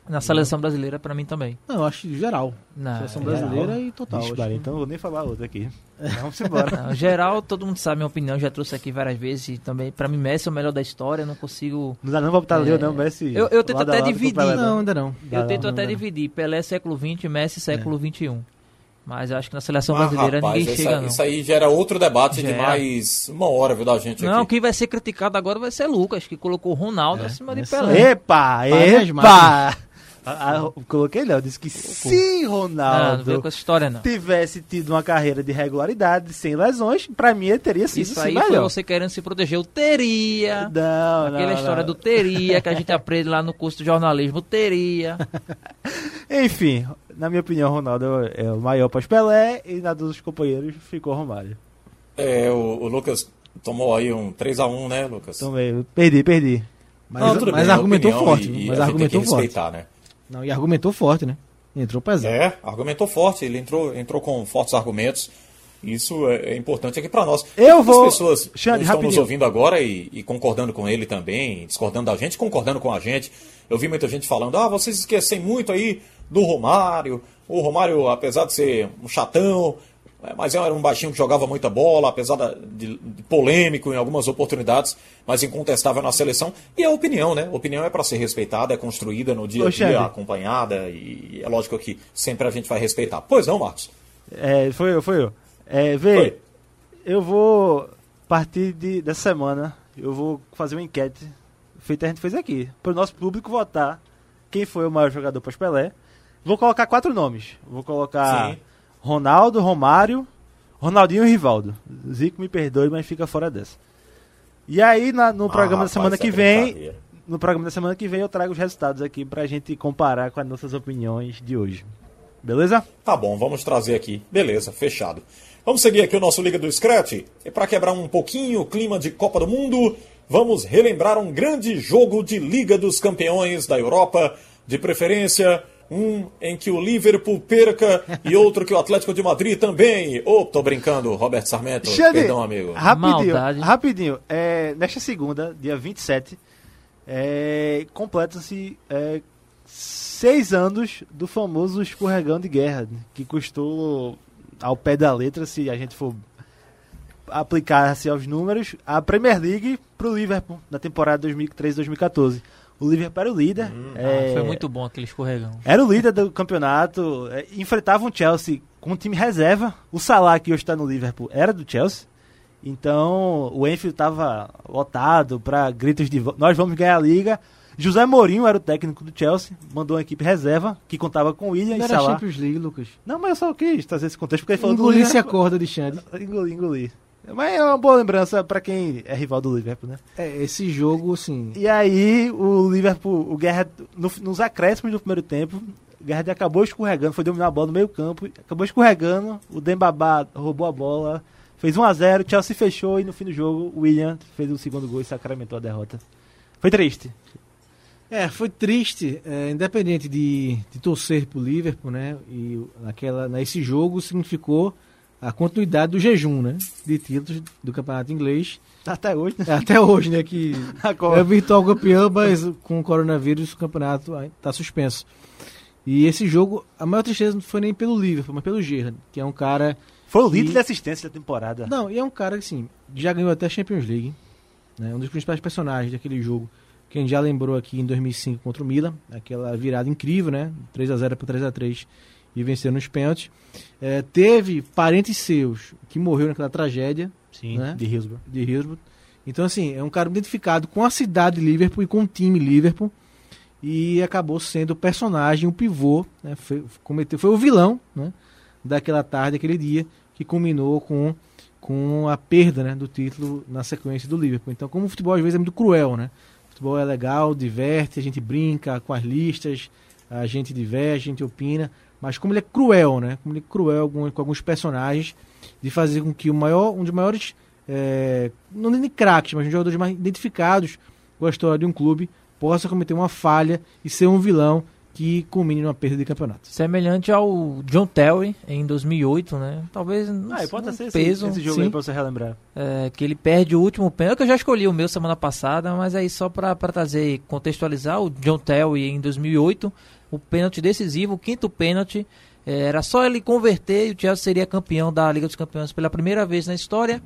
Na seleção brasileira, pra mim também. não, eu acho geral. Na, Seleção geral. brasileira e total. Vixe, Maria, então eu vou nem falar outra aqui. Vamos embora. Não, geral, todo mundo sabe minha opinião, já trouxe aqui várias vezes e também, pra mim, Messi é o melhor da história, eu não consigo... Não dá não pra botar É, não, Messi. eu- eu tento até lado com o dividir. Pelé, Não, ainda não. Dá eu tento não, até não dá. dividir, Pelé século XX, Messi século XXI. Mas eu acho que na seleção Mas, brasileira rapaz, ninguém isso, chega, aí- não. isso aí gera outro debate de Gera. mais uma hora, viu, da gente Não, aqui. quem vai ser criticado agora vai ser Lucas, que colocou o Ronaldo É, acima de Pelé. Epa, Para as epa! Ah, ah, coloquei não, disse que se Não, não Ronaldo com essa história, não. tivesse tido uma carreira de regularidade, sem lesões, pra mim teria sido Isso aí foi melhor. você querendo se proteger. O teria. Não, Aquela não, história não. do teria que a gente aprende lá no curso de jornalismo. Teria. Enfim, na minha opinião, Ronaldo é o maior pós-Pelé e na dos companheiros ficou Romário. É, o, o Lucas tomou aí um 3x1, né, Lucas? Eu perdi, perdi. Mas, Não, mas bem, argumentou forte. e- e mas a gente argumentou tem que forte. respeitar, né? Não, e argumentou forte, né? Entrou pesado. É, argumentou forte, ele entrou, entrou com fortes argumentos. Isso é, é importante aqui para nós. Eu vou- pessoas Xande, estão nos rapidinho. ouvindo agora e, e concordando com ele também, discordando da gente, concordando com a gente. Eu vi muita gente falando, ah, vocês esquecem muito aí do Romário. O Romário, apesar de ser um chatão, mas era um baixinho que jogava muita bola, apesar de, polêmico em algumas oportunidades, mas incontestável na seleção. E a opinião, né? Opinião é para ser respeitada, é construída no dia a dia, acompanhada, e é lógico que sempre a gente vai respeitar. Pois não, Marcos? É, foi eu, foi eu. É, vê, Foi. eu vou, a partir de, dessa semana, eu vou fazer uma enquete, feita a gente fez aqui, para o nosso público votar quem foi o maior jogador pós-Pelé. Vou colocar quatro nomes. Vou colocar Sim. Ronaldo, Romário, Ronaldinho e Rivaldo. Zico me perdoe, mas fica fora dessa. E aí, na- no programa Ah, da semana rapaz, que é vem, no programa da semana que vem eu trago os resultados aqui pra gente comparar com as nossas opiniões de hoje. Beleza? Tá bom, vamos trazer aqui. Beleza, fechado. Vamos seguir aqui o nosso Liga do Scratch. E para quebrar um pouquinho o clima de Copa do Mundo, vamos relembrar um grande jogo de Liga dos Campeões da Europa, de preferência um em que o Liverpool perca e outro que o Atlético de Madrid também. Ô, tô brincando, Roberto Sarmento. Xande, Perdão, amigo. Rapidinho, Maldade. rapidinho. É, nesta segunda, dia 27, é, completa-se é, seis anos do famoso escorregão de guerra, que custou ao pé da letra, se a gente for aplicar assim, aos números, a Premier League pro Liverpool na temporada 2013-2014. O Liverpool era o líder. é, Ah, foi muito bom aquele escorregão. era o líder do campeonato, é, enfrentava um Chelsea com um time reserva. O Salah, que hoje está no Liverpool, era do Chelsea. Então, o Enfield estava lotado para gritos de nós vamos ganhar a liga. José Mourinho era o técnico do Chelsea, mandou uma equipe reserva que contava com William Não e era Salah. Champions League, Lucas. Não, mas eu só quis trazer esse contexto porque ele falou do Engolisse a Liverpool. corda de Xande. Engoli, engoli. Mas é uma boa lembrança para quem é rival do Liverpool, né? É, esse jogo, assim. E aí, o Liverpool, o Guerra, no- nos acréscimos do primeiro tempo, o Guerra acabou escorregando, foi dominar a bola no meio campo, acabou escorregando, o Dembabá roubou a bola, fez 1x0, o Chelsea fechou e no fim do jogo o William fez o segundo gol e sacramentou a derrota. Foi triste. É, foi triste, é, independente de, de torcer pro Liverpool, né? E naquela, nesse jogo significou a continuidade do jejum, né? De títulos do campeonato inglês. Até hoje, né? É, Até hoje, né? Que Agora. é virtual campeão, mas com o coronavírus o campeonato está suspenso. E esse jogo, a maior tristeza não foi nem pelo Liverpool, mas pelo Gerrard, que é um cara. Foi o líder E- de assistência da temporada. Não, e é um cara que, assim, já ganhou até a Champions League. Né? Um dos principais personagens daquele jogo. Que a gente já lembrou aqui em 2005 contra o Milan. Aquela virada incrível, né? 3x0 para 3x3 e venceu nos pênaltis. É, teve parentes seus que morreu naquela tragédia Sim, né? de Hillsborough. de Hillsborough. Então, assim, é um cara identificado com a cidade de Liverpool e com o time Liverpool. E acabou sendo o personagem, o pivô, né? Foi, cometeu, foi o vilão né? daquela tarde, aquele dia, que culminou com, com a perda né? do título na sequência do Liverpool. Então, como o futebol às vezes é muito cruel, né? O futebol é legal, diverte, a gente brinca com as listas, a gente diverte, a gente opina, mas como ele é cruel, né? Como ele é cruel com, com alguns personagens, de fazer com que o maior, um dos maiores, é, não nem craques, mas um dos jogadores mais identificados com a história de um clube, possa cometer uma falha e ser um vilão que culmine numa perda de campeonato. Semelhante ao John Terry em 2008, né? Talvez não Ah, sei, pode um ser esse, peso, esse jogo sim. aí pra você relembrar. é, que ele perde o último pênalti. que Eu já escolhi o meu semana passada, mas aí só para trazer, contextualizar, o John Terry em 2008, o pênalti decisivo, o quinto pênalti, é, era só ele converter e o Chelsea seria campeão da Liga dos Campeões pela primeira vez na história.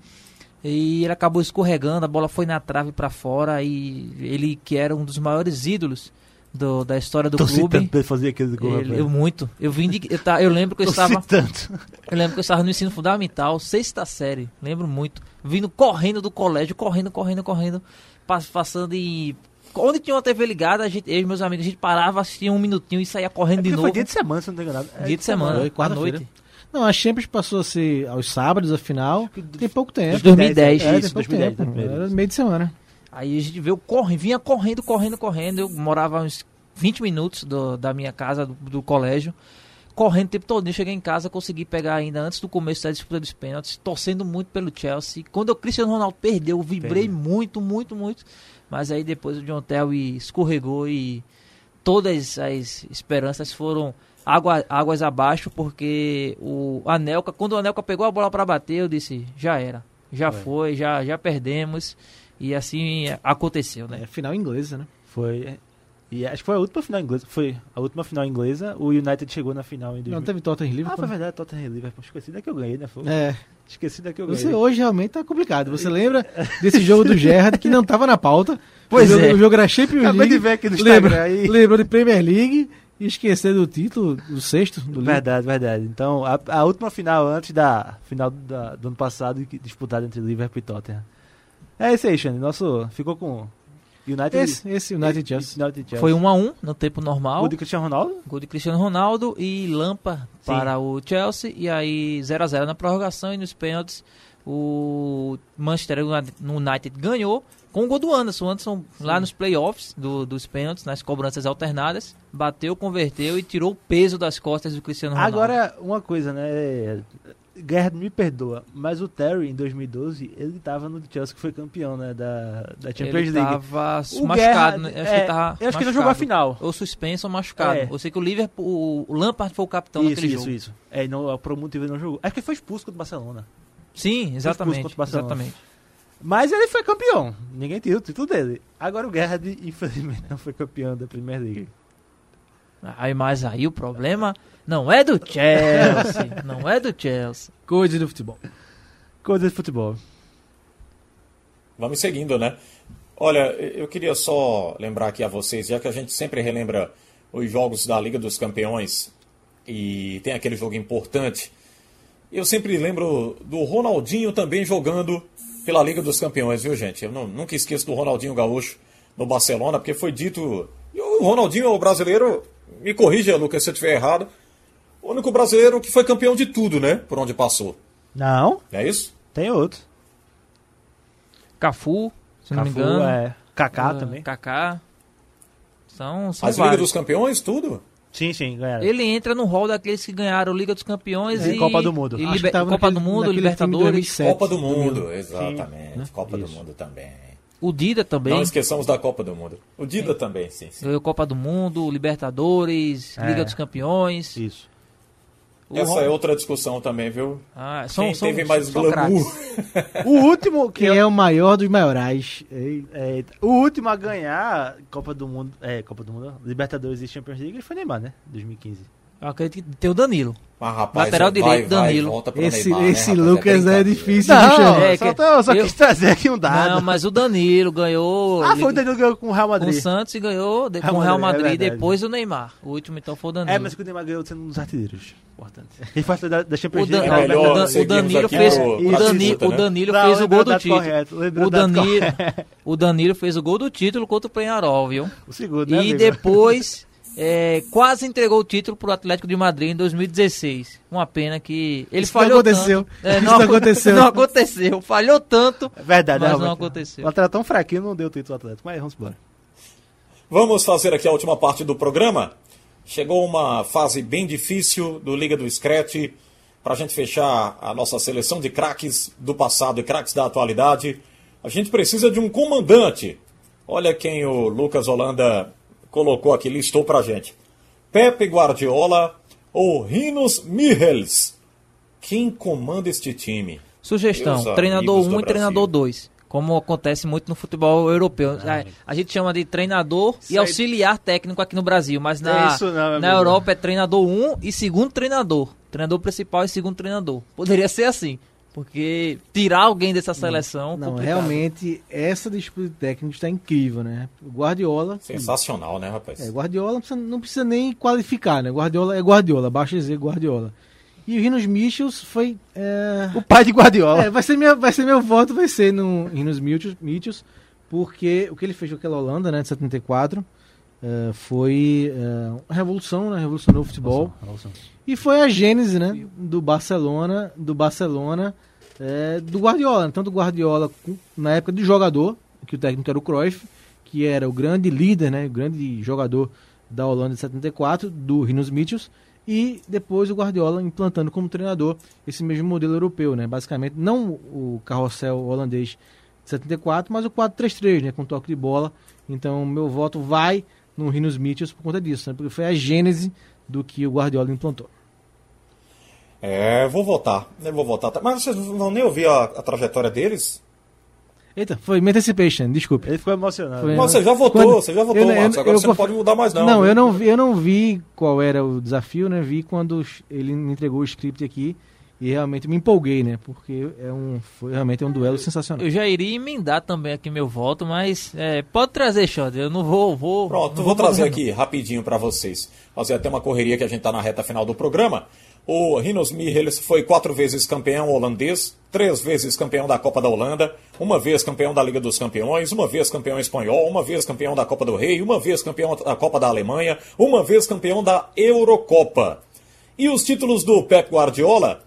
E ele acabou escorregando, a bola foi na trave para fora e ele que era um dos maiores ídolos do- da história do Torci clube. pra fazer aquele gol. Ele- eu muito. Eu vim de, eu, tá, eu lembro que eu estava tanto. eu lembro que eu estava no ensino fundamental, sexta série, lembro muito. Vindo correndo do colégio, correndo, correndo, correndo, pass- passando e. Onde tinha uma TV ligada, a gente, eu e meus amigos, a gente parava, assistia um minutinho e saía correndo de Porque novo. foi dia de semana, se não tô enganado. É Dia de semana, Foi à quarta-feira. noite. Não, a Champions passou a ser aos sábados, a final, tem pouco tempo. 2010, É, tem isso, pouco 2010, tempo. né, Era meio de semana. Aí a gente veio, corre, vinha correndo, correndo, correndo. Eu morava uns 20 minutos do- da minha casa, do, do colégio. Correndo o tempo todo. Eu cheguei em casa, consegui pegar ainda antes do começo da disputa dos pênaltis, torcendo muito pelo Chelsea. Quando o Cristiano Ronaldo perdeu, eu vibrei Perdeu. muito, muito, muito. Mas aí depois o John Terry escorregou e todas as esperanças foram água, águas abaixo, porque o Anelka, quando o Anelka pegou a bola para bater, eu disse, já era, já foi, já, já perdemos, e assim aconteceu, né? É final inglesa, né? Foi. E acho que foi a última final inglesa. Foi a última final inglesa. O United chegou na final em Não 2000. teve Tottenham e Ah, Liverpool. foi verdade, Tottenham e Liverpool. Esqueci da que eu ganhei, né? Foi. É, Esqueci da que eu ganhei. você hoje realmente tá complicado. Você lembra desse jogo do Gerrard que não tava na pauta? Pois o jogo, é. O jogo era Champions Acabei League. de ver aqui no lembra, aí. Lembrou de Premier League e esquecer do título, do sexto, do Liverpool. Verdade, verdade. Então, a, a última final antes da final da- do ano passado, disputada entre Liverpool e Tottenham. É esse aí, Xande. Nosso. Ficou com United. Esse, esse United e Chelsea. United Chelsea. Foi 1 a 1 no tempo normal. Gol de Cristiano Ronaldo? Gol de Cristiano Ronaldo e Lampa Sim. para o Chelsea. E aí 0 a 0 na prorrogação e nos pênaltis o Manchester United ganhou com o gol do Anderson. O Anderson lá nos playoffs do, dos pênaltis, nas cobranças alternadas, bateu, converteu e tirou o peso das costas do Cristiano Ronaldo. Agora, uma coisa, né? Gerard me perdoa, mas o Terry em 2012, ele tava no Chelsea que foi campeão, né? Da, da Champions ele League. tava O machucado, Gerrard, né? Acho é, que ele tava eu acho que ele não machucado. jogou a final. Ou suspenso ou machucado. É. Eu sei que o Liverpool, o- o Lampard foi o capitão isso, daquele isso, jogo. isso. É, não, por algum motivo ele não jogou. Acho que ele foi expulso contra o Barcelona. Sim, exatamente. contra o Barcelona. exatamente. Mas ele foi campeão. Ninguém tirou o título dele. Agora o Gerrard, infelizmente, não foi campeão da Premier League. Aí, mas aí o problema não é do Chelsea. não é do Chelsea. Coisa do futebol. Coisa de futebol. Vamos seguindo, né? Olha, eu queria só lembrar aqui a vocês, já que a gente sempre relembra os jogos da Liga dos Campeões e tem aquele jogo importante, eu sempre lembro do Ronaldinho também jogando pela Liga dos Campeões, viu, gente? Eu não- nunca esqueço do Ronaldinho Gaúcho no Barcelona, porque foi dito. O Ronaldinho é o brasileiro, me corrija, Lucas, se eu estiver errado, o único brasileiro que foi campeão de tudo, né? Por onde passou. Não, é isso? tem outro. Cafu, se não me Cafu, engano. é. Kaká Ah, também. Kaká. São, são As Liga dos Campeões, tudo? Sim, sim, ganharam. Ele entra no rol daqueles que ganharam Liga dos Campeões É, e Copa do Mundo. e Liber- Copa naquele- do Mundo, Libertadores. 2007. Copa do do Mundo, exatamente. Né? Copa do Isso. Mundo também. O Dida também. Não esqueçamos da Copa do Mundo. O Dida também, sim, sim. Ganhou Copa do Mundo, Libertadores, É. Liga dos Campeões. Isso. O Essa Ron- é outra discussão também, viu? Ah, são, Quem são, teve mais são glamour? O último que Quem é o maior dos maiorais? Ei, É, o último a ganhar Copa do Mundo, é, Copa do Mundo, Libertadores e Champions League foi Neymar, né? 2015. Eu acredito que tem o Danilo. Mas, rapaz, Lateral vai, direito, vai, Danilo. pro Esse, Neymar, né, esse rapaz? Lucas é, brincadeira. difícil Não, de chamar. é só, que- tô- só eu- quis trazer aqui um dado. Não, mas o Danilo ganhou ah, foi o Danilo ganhou com o Real com o Madrid. Santos e ganhou de- Real com o Real Madrid, é Madrid depois do Neymar. O último então foi o Danilo. É, mas que o Neymar ganhou sendo um dos artilheiros. Importante. Ele faz da, da O, Champions League. não, É melhor o Dan- o Danilo fez, o pra Danilo, disputa, o né? Danilo Não, fez o gol o do título. correto, O o Danilo, o Danilo fez o gol do título contra o Penharol, viu? O segundo, né, E depois é, quase entregou o título pro Atlético de Madrid em 2016. Uma pena que ele Isso não falhou aconteceu. tanto. É, Isso não aconteceu. Não aconteceu. Falhou tanto, É verdade, mas realmente. não aconteceu. O Atlético é tão fraquinho, não deu título ao Atlético. Mas vamos embora. Vamos fazer aqui a última parte do programa. Chegou uma fase bem difícil do Liga do Scratch para a gente fechar a nossa seleção de craques do passado e craques da atualidade. A gente precisa de um comandante. Olha quem o Lucas Holanda colocou aqui, listou para a gente. Pepe Guardiola ou Rinos Michels. Quem comanda este time? Sugestão: Meus treinador amigos do 1 um e treinador Brasil. 2. Como acontece muito no futebol europeu. A, a gente chama de treinador e auxiliar técnico aqui no Brasil, mas na, É isso não, na. Europa é treinador 1 um e segundo treinador. Treinador principal e segundo treinador. Poderia ser assim. Porque tirar alguém dessa seleção. Não, complicado. realmente, essa disputa de técnicos está incrível, né? Guardiola. Sensacional, né, rapaz? É, Guardiola não precisa, não precisa nem qualificar, né? Guardiola é Guardiola, basta dizer Guardiola. E o Rinos Michels foi. é, O pai de Guardiola. É, vai ser, minha, vai ser meu voto, vai ser no Rinos Michels, porque o que ele fez com aquela Holanda, né, de 74, é, foi é, uma revolução, né? Revolucionou o futebol. E foi a gênese, né, do Barcelona, do Barcelona, é, do Guardiola. Então, do Guardiola, na época de jogador, que o técnico era o Cruyff, que era o grande líder, né, o grande jogador da Holanda de 74, do Rinos Michels, e depois o Guardiola implantando como treinador esse mesmo modelo europeu, né, basicamente, não o carrossel holandês de 74, mas o 4-3-3, né, com toque de bola. Então, meu voto vai no Rinos Mitchells por conta disso, né? Porque foi a gênese do que o Guardiola implantou. É, vou votar. Eu vou votar. Mas vocês não vão nem ouvir a, a trajetória deles? Eita, foi Me Anticipation, desculpe. Ele ficou emocionado. Foi- Mas você já votou, Quando- você já votou, eu- Marcos. Agora eu você não pode mudar mais, não. Não, viu? eu não, vi, eu não vi qual era o desafio, né? Vi quando ele me entregou o script aqui e realmente me empolguei, né? Porque é um, foi realmente um duelo sensacional. Eu já iria emendar também aqui meu voto, mas é, pode trazer, Xande. Eu não vou. vou Pronto, não vou trazer mudar, aqui rapidinho para vocês. Fazer até uma correria que a gente tá na reta final do programa. O Rinos Michels foi quatro vezes campeão holandês, três vezes campeão da Copa da Holanda, uma vez campeão da Liga dos Campeões, uma vez campeão espanhol, uma vez campeão da Copa do Rei, uma vez campeão da Copa da Alemanha, uma vez campeão da Eurocopa. E os títulos do Pep Guardiola?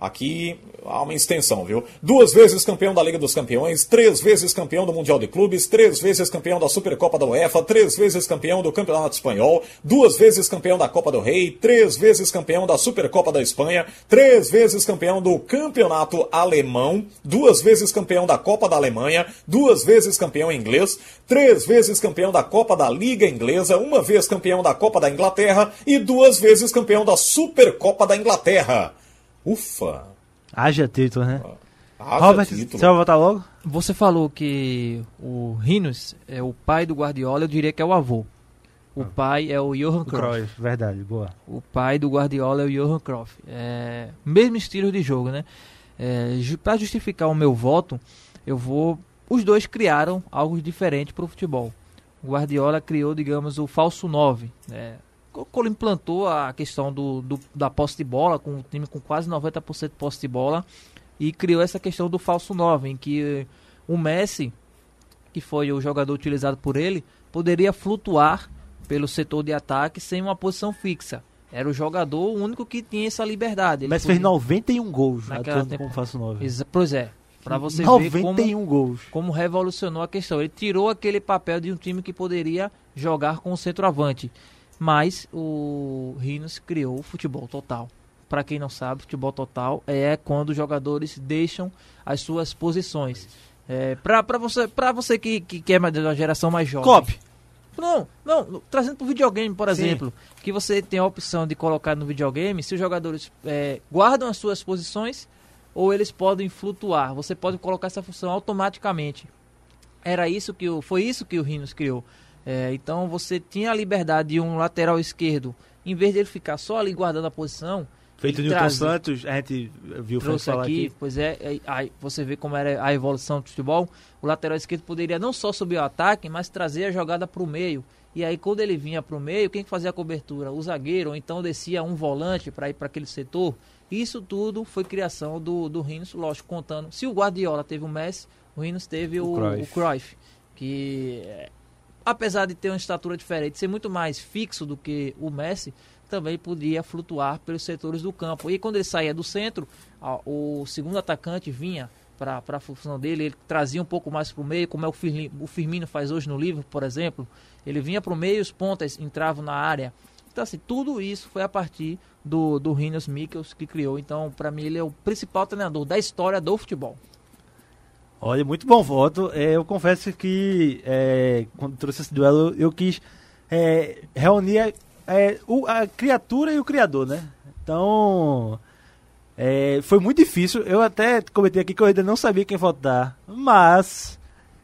Aqui há uma extensão, viu? Duas vezes campeão da Liga dos Campeões, três vezes campeão do Mundial de Clubes, três vezes campeão da Supercopa da UEFA, três vezes campeão do Campeonato Espanhol, duas vezes campeão da Copa do Rei, três vezes campeão da Supercopa da Espanha, três vezes campeão do Campeonato Alemão, duas vezes campeão da Copa da Alemanha, duas vezes campeão inglês, três vezes campeão da Copa da Liga Inglesa, uma vez campeão da Copa da Inglaterra e duas vezes campeão da Supercopa da Inglaterra. Ufa! Haja título, né? Haja Robert, título. você vai votar logo? Você falou que o Rinos é o pai do Guardiola, eu diria que é o avô. O pai é o Johan Cruyff. Cruyff, verdade, boa. O pai do Guardiola é o Johan Cruyff. É, mesmo estilo de jogo, né? É, para justificar o meu voto, eu vou. Os dois criaram algo diferente para o futebol. O Guardiola criou, digamos, o falso 9. Né? Quando implantou a questão do, do- da posse de bola, com o time com quase 90% de posse de bola, e criou essa questão do falso 9, em que eh, o Messi, que foi o jogador utilizado por ele, poderia flutuar pelo setor de ataque sem uma posição fixa. Era o jogador único que tinha essa liberdade. Ele Mas fez podia- 91 gols Naquela atuando tempo- como faço 9. Exa- Pois é, para você ver como, 91 gols. como revolucionou a questão. Ele tirou aquele papel de um time que poderia jogar com o centroavante. Mas o Rinos criou o futebol total. Para quem não sabe, futebol total é quando os jogadores deixam as suas posições. É, para você, pra você que, que, que é mais da geração mais jovem. Cop. Não, não, trazendo para o videogame, por Sim. exemplo, que você tem a opção de colocar no videogame se os jogadores é, guardam as suas posições ou eles podem flutuar. Você pode colocar essa função automaticamente. Era isso que o, foi isso que o Rinos criou. É, então você tinha a liberdade de um lateral esquerdo, em vez dele ficar só ali guardando a posição, Feito Newton traz- Santos, a gente viu o trouxe falar aqui, aqui. pois é, aí- aí você vê como era a evolução do futebol. O lateral esquerdo poderia não só subir o ataque, mas trazer a jogada para o meio. E aí, quando ele vinha para o meio, quem que fazia a cobertura? O zagueiro, ou então descia um volante para ir para aquele setor. Isso tudo foi criação do, do Rinos, lógico, contando. Se o Guardiola teve o Messi, o Rinos teve o, O o Cruyff. Cruyff, que é, apesar de ter uma estatura diferente, ser muito mais fixo do que o Messi, também podia flutuar pelos setores do campo. E quando ele saía do centro, a- o segundo atacante vinha para a função dele, ele trazia um pouco mais para o meio, como é o Firmino, o Firmino faz hoje no livro, por exemplo. Ele vinha para o meio, os pontas entravam na área. Então, assim, tudo isso foi a partir do, do Rinos Michels que criou. Então, para mim, ele é o principal treinador da história do futebol. Olha, muito bom voto. É, eu confesso que é, quando trouxe esse duelo, eu quis é, reunir a, é, o- a criatura e o criador, né? Então, é, foi muito difícil. Eu até comentei aqui que eu ainda não sabia quem votar, mas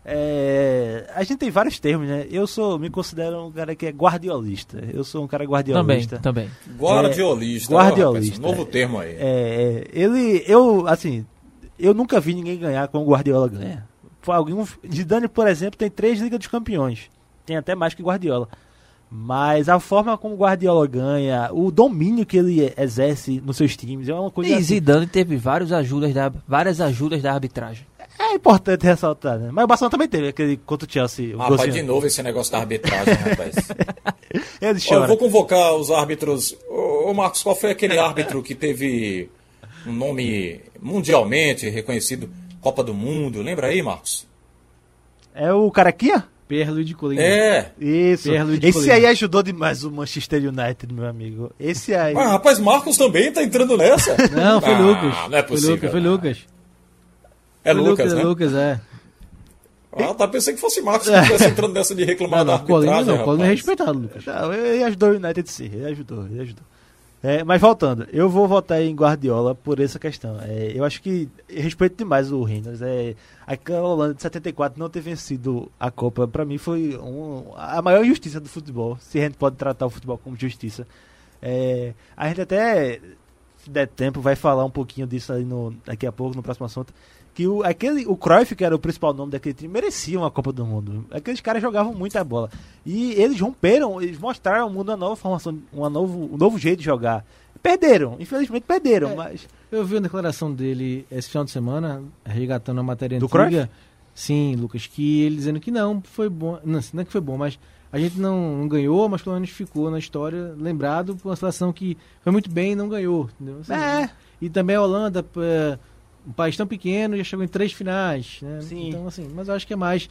é, a gente tem vários termos, né? Eu sou, me considero um cara que é guardiolista. Eu sou um cara Também, guardiolista. também. Guardiolista. É, ó, guardiolista, rapaz, novo termo aí. Ele, eu, assim, eu nunca vi ninguém ganhar como o Guardiola ganha. Algum, Zidane, por exemplo, tem três Ligas dos Campeões. Tem até mais que Guardiola. Mas a forma como o Guardiola ganha, o domínio que ele exerce nos seus times é uma coisa E assim, Zidane teve várias ajudas da, várias ajudas da arbitragem. é importante ressaltar, né? Mas o Barcelona também teve aquele contra o Chelsea. o Rapaz, de novo esse negócio da arbitragem, rapaz. Ele Ó, eu chora. vou convocar os árbitros. Ô, ô, Marcos, qual foi aquele árbitro que teve um nome mundialmente reconhecido? Copa do Mundo, lembra aí, Marcos? É o Caraquinha? Perlo de Colina. É. Isso. Perlo de Esse Colina. aí ajudou demais o Manchester United, meu amigo. Esse aí. Ah, rapaz, Marcos também tá entrando nessa. Não, foi Ah, Lucas. Não é Foi possível. Lucas, foi né? Lucas. É Foi Lucas, né? Lucas, é. Ah, tá pensando que fosse Marcos que estivesse entrando nessa de reclamar Não, da não, Colina arbitragem, não, Colina é respeitado, Lucas. Não, ele ajudou o United sim, ele ajudou, ele ajudou. É, mas voltando, eu vou votar em Guardiola por essa questão. É, eu acho que eu respeito demais o Reynolds. É, aquela Holanda de 74 não ter vencido a Copa, pra mim foi um- a maior injustiça do futebol. Se a gente pode tratar o futebol como justiça. É, a gente até, se der tempo, vai falar um pouquinho disso aí no, daqui a pouco, no próximo assunto. Que o, aquele, o Cruyff, que era o principal nome daquele time, merecia uma Copa do Mundo. Aqueles caras jogavam muita bola. E eles romperam, eles mostraram ao mundo uma nova formação, uma novo, um novo jeito de jogar. Perderam, infelizmente perderam, É. mas. Eu vi a declaração dele esse final de semana, resgatando a matéria Do antiga. Cruyff? Sim, Lucas, que ele dizendo que não, foi bom. Não, não é que foi bom, mas a gente não, não ganhou, mas pelo menos ficou na história lembrado por uma seleção que foi muito bem e não ganhou. Entendeu? Assim, É. E também a Holanda, é, um país tão pequeno, já chegou em três finais. Né? Sim. Então, assim, mas eu acho que é mais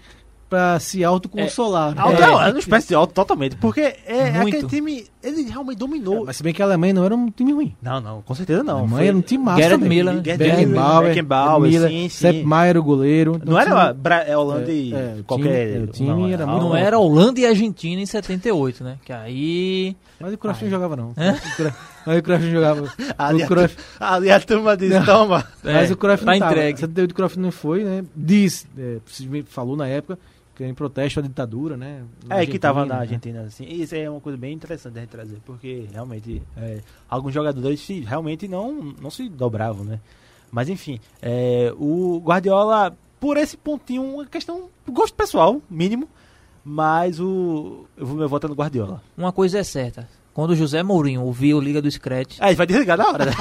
pra se autoconsolar. né? Alto, É. é, uma espécie de alto totalmente. Porque é, Muito. aquele time, ele realmente dominou. Mas se bem que a Alemanha não era um time ruim. Não, não, com certeza a não. Alemanha Foi- era um time massa Gareth também. Miller, né? Beckenbauer, Miller, Beckenbauer, Miller, sim, sim. Sepp Maier, o goleiro. Então, Não era time- é Holanda É, e é, qualquer. time- o time era muito Não bom. era Holanda e Argentina em 78, né? Que aí. Mas o Cruyff não jogava, não. É? Mas o Cruyff não jogava. Ali, o Cruyff, a, ali a turma diz: Não. toma. mas É, o Cruyff tá não tava. entregue. 78 o Cruyff não foi, né? Diz, é, falou na época, que em protesto à ditadura, né? Na É, que tava na né? Argentina, assim. Isso é uma coisa bem interessante da gente trazer, porque realmente é, alguns jogadores se- realmente não, não se dobravam, né? Mas enfim, é, o Guardiola, por esse pontinho, uma questão de gosto pessoal, mínimo, mas o. Eu vou meu voto é no Guardiola. Uma coisa é certa. Quando o José Mourinho ouviu Liga do Scratch, Ah, ele vai desligar na hora, né?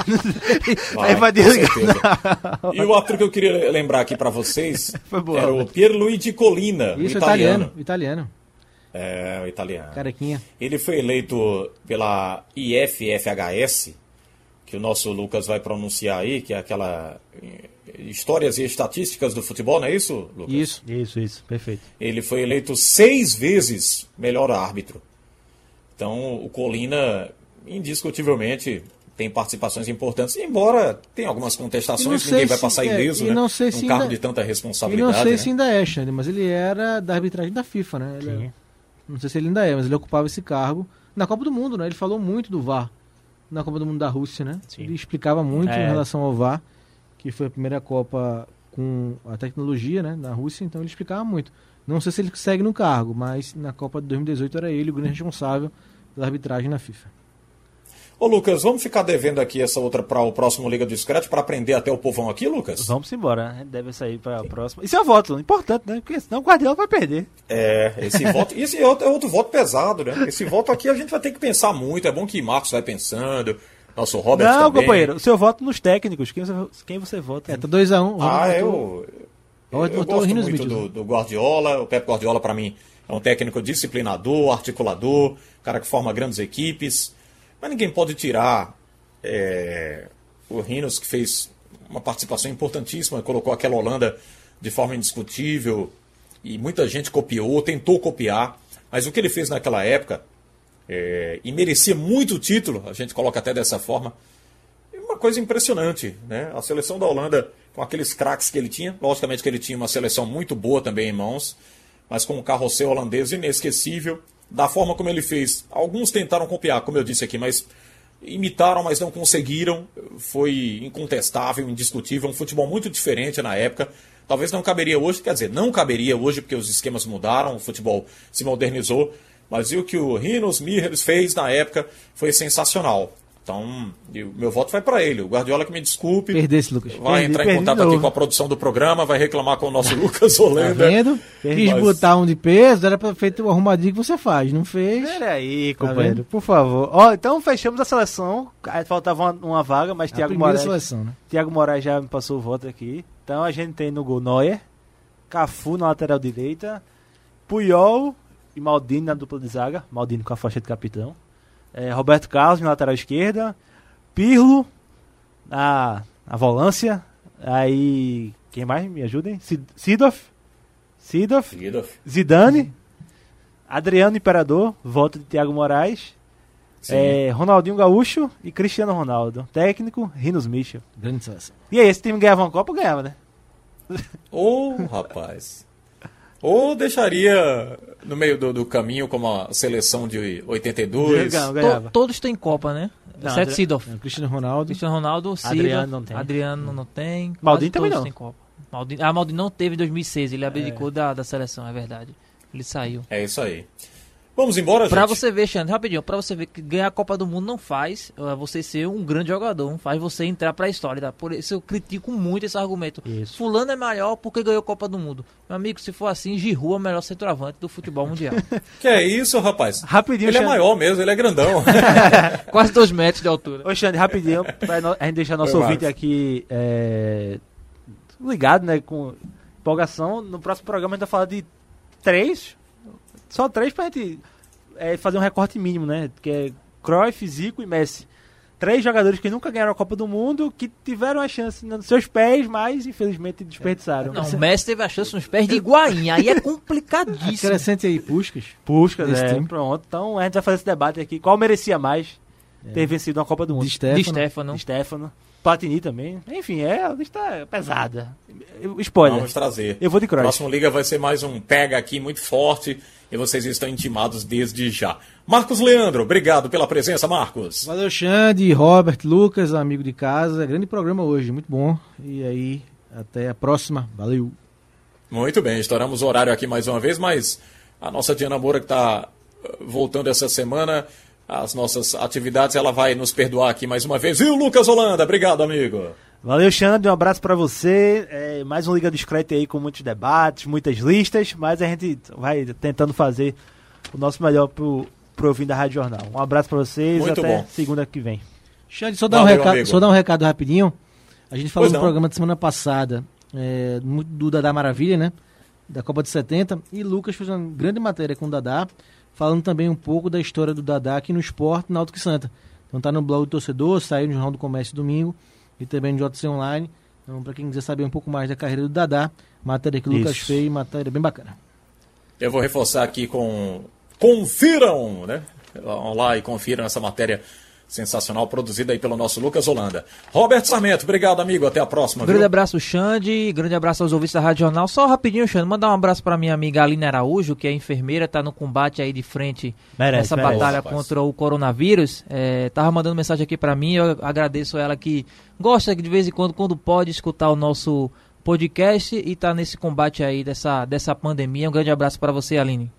Vai, Aí vai desligar. E o outro que eu queria lembrar aqui pra vocês Foi boa, era o Albert. Pierluigi Colina, o Isso, italiano. italiano. Italiano. É, o italiano. Carequinha. Ele foi eleito pela IFFHS, que o nosso Lucas vai pronunciar aí, que é aquela eh, histórias e estatísticas do futebol, não é isso, Lucas? Isso. Isso, isso, perfeito. Ele foi eleito seis vezes melhor árbitro. Então, o Colina, indiscutivelmente, tem participações importantes, embora tenha algumas contestações, ninguém vai se- passar é, ileso, né? não sei um se cargo ainda- de tanta E responsabilidade. não sei né? se ainda é, Xande, mas ele era da arbitragem da FIFA, né? Ele- Sim. não sei se ele ainda é, mas ele ocupava esse cargo na Copa do Mundo, né? Ele falou muito do VAR na Copa do Mundo da Rússia, né? Sim. Ele explicava muito É. em relação ao VAR, que foi a primeira Copa com a tecnologia, né? Na Rússia, então ele explicava muito. Não sei se ele segue no cargo, mas na Copa de 2018 era ele o grande responsável pela arbitragem na FIFA. Ô, Lucas, vamos ficar devendo aqui essa outra para o próximo Liga do Scratch para aprender até o povão aqui, Lucas? Vamos embora, né? Deve sair para a próxima. Isso é o voto, importante, né? Porque senão o Guardiola vai perder. É, esse voto. Esse é outro, é outro voto pesado, né? Esse voto aqui a gente vai ter que pensar muito. É bom que Marcos vai pensando, nosso Robert não, também. companheiro, o seu voto nos técnicos. Quem você, quem você vota? É, tá 2x1. Um, Ah, eu. Eu, eu o gosto muito do, do Guardiola. O Pep Guardiola, para mim, é um técnico disciplinador, articulador, cara que forma grandes equipes. Mas ninguém pode tirar é, o Rinos, que fez uma participação importantíssima, colocou aquela Holanda de forma indiscutível e muita gente copiou, tentou copiar. Mas o que ele fez naquela época, é, e merecia muito o título, a gente coloca até dessa forma, é uma coisa impressionante, né? A seleção da Holanda, com aqueles craques que ele tinha, logicamente que ele tinha uma seleção muito boa também em mãos, mas com um carrossel holandês inesquecível, da forma como ele fez. Alguns tentaram copiar, como eu disse aqui, mas imitaram, mas não conseguiram. Foi incontestável, indiscutível, um futebol muito diferente na época. Talvez não caberia hoje, quer dizer, não caberia hoje porque os esquemas mudaram, o futebol se modernizou, mas o que o Rinos Mirres fez na época foi sensacional. Então, eu- meu voto vai para ele. O Guardiola que me desculpe. Perdesse, Lucas. Vai Perdi, entrar em perdi contato de aqui com a produção do programa, vai reclamar com o nosso Lucas Tá Holanda. vendo? Quis Mas- botar um de peso, era pra feito o arrumadinho que você faz. Não fez. Peraí, Tá companheiro, vendo? por favor. Ó, então fechamos a seleção. Faltava uma, uma vaga, mas A Thiago Moraes, seleção, né? Thiago Moraes já me passou o voto aqui. Então a gente tem no gol Neuer, Cafu na lateral direita, Puyol e Maldini na dupla de zaga. Maldini com a faixa de capitão. É, Roberto Carlos na lateral esquerda. Pirlo na, na volância. Aí, quem mais me ajudem? Sid- Sidoff. Sidoff. Zidane, Adriano Imperador, voto de Thiago Moraes, é, Ronaldinho Gaúcho e Cristiano Ronaldo. Técnico, Rinos Michel. Grande seleção. E aí, esse time ganhava uma Copa, ganhava, né? Ô, rapaz. Ou deixaria no meio do, do caminho como a seleção de 82? Ganhava, To- todos têm Copa, né? Não. É, o Cristiano Ronaldo. Cristiano Ronaldo, Adriano não tem. Adriano não tem. Maldini também não. têm Copa. Maldini, ah, Maldini não teve em 2006, ele abdicou da, da seleção, é verdade. Ele saiu. É isso aí. Vamos embora, Pra gente? você ver, Xandre, rapidinho, pra você ver que ganhar a Copa do Mundo não faz uh, você ser um grande jogador, não faz você entrar pra história. Tá? Por isso eu critico muito esse argumento. Isso. Fulano é maior porque ganhou a Copa do Mundo. Meu amigo, se for assim, Giroud é o melhor centroavante do futebol mundial. Que é isso, rapaz? Rapidinho, Ele é Xande. maior mesmo, ele é grandão. Quase dois metros de altura. Ô, Xande, rapidinho, pra no- a gente deixar nosso Oi, ouvinte Marcos. aqui é, ligado, né, com empolgação. No próximo programa a gente vai falar de três, só três pra gente é, fazer um recorte mínimo, né, que é Cruyff, Zico e Messi. Três jogadores que nunca ganharam a Copa do Mundo, que tiveram a chance nos seus pés, mas infelizmente desperdiçaram. Não, o Messi teve a chance nos pés de Higuaín, aí é complicadíssimo. Acrescente aí, Puskas. Puskas, é, time. pronto. Então a gente vai fazer esse debate aqui. Qual merecia mais ter vencido uma Copa do Mundo? De Stefano. De Stefano. De Stefano. Platini também. Enfim, é, a lista é pesada. Eu- Spoiler. Vamos trazer. Eu vou de Cruyff. Próximo Liga vai ser mais um pega aqui muito forte e vocês estão intimados desde já. Marcos Leandro, obrigado pela presença, Marcos. Valeu, Xande, Robert, Lucas, amigo de casa. Grande programa hoje, muito bom. E aí, até a próxima. Valeu. Muito bem, estouramos o horário aqui mais uma vez, mas a nossa Diana Moura que está voltando essa semana, as nossas atividades, ela vai nos perdoar aqui mais uma vez. E o Lucas Holanda, obrigado, amigo. Valeu, Xande. Um abraço pra você. É, mais um Liga Discreta aí com muitos debates, muitas listas, mas a gente vai tentando fazer o nosso melhor pro, pro ouvir da Rádio Jornal. Um abraço pra vocês Muito até bom. segunda que vem. Xande, só dar, um recado, só dar um recado rapidinho. A gente falou Pois no não. programa de semana passada é, do Dadá Maravilha, né? Da Copa de 70. E Lucas fez uma grande matéria com o Dadá, falando também um pouco da história do Dadá aqui no esporte Náutico e Santa. Então tá no blog do torcedor, saiu no Jornal do Comércio domingo e também no JC Online. Então, para quem quiser saber um pouco mais da carreira do Dadá, matéria que o Lucas fez, matéria bem bacana. Eu vou reforçar aqui com. Confiram, né? Vão lá e confiram essa matéria sensacional produzida aí pelo nosso Lucas Holanda. Roberto Sarmento, obrigado, amigo. Até a próxima. Grande viu? abraço, Xande. Grande abraço aos ouvintes da Rádio Jornal. Só rapidinho, Xande, mandar um abraço pra minha amiga Aline Araújo, que é enfermeira, tá no combate aí de frente Merece, nessa merece. batalha rapaz. contra o coronavírus. É, tava mandando mensagem aqui pra mim, eu agradeço ela que gosta de vez em quando, quando pode, escutar o nosso podcast e tá nesse combate aí dessa, dessa pandemia. Um grande abraço pra você, Aline.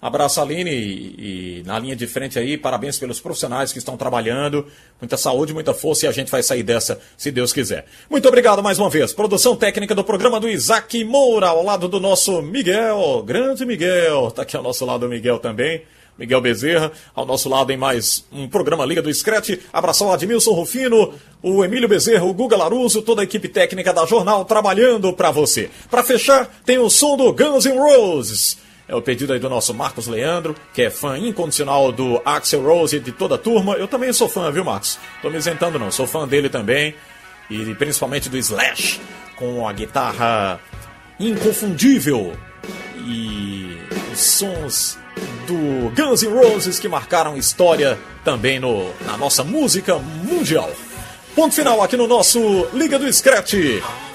Abraço, Aline, e, e na linha de frente aí, parabéns pelos profissionais que estão trabalhando. Muita saúde, muita força e a gente vai sair dessa, se Deus quiser. Muito obrigado mais uma vez. Produção técnica do programa do Isaac Moura, ao lado do nosso Miguel, grande Miguel. Tá aqui ao nosso lado o Miguel também. Miguel Bezerra, ao nosso lado em mais um programa Liga do Scratch. Abração ao Admilson Rufino, o Emílio Bezerra, o Guga Laruso, toda a equipe técnica da Jornal trabalhando para você. Para fechar, tem o som do Guns N' Roses. É o pedido aí do nosso Marcos Leandro, que é fã incondicional do Axel Rose e de toda a turma. Eu também sou fã, viu, Marcos? Tô me isentando não, sou fã dele também. E principalmente do Slash, com a guitarra inconfundível. E os sons do Guns N' Roses que marcaram história também no, na nossa música mundial. Ponto final aqui no nosso Liga do Scratch.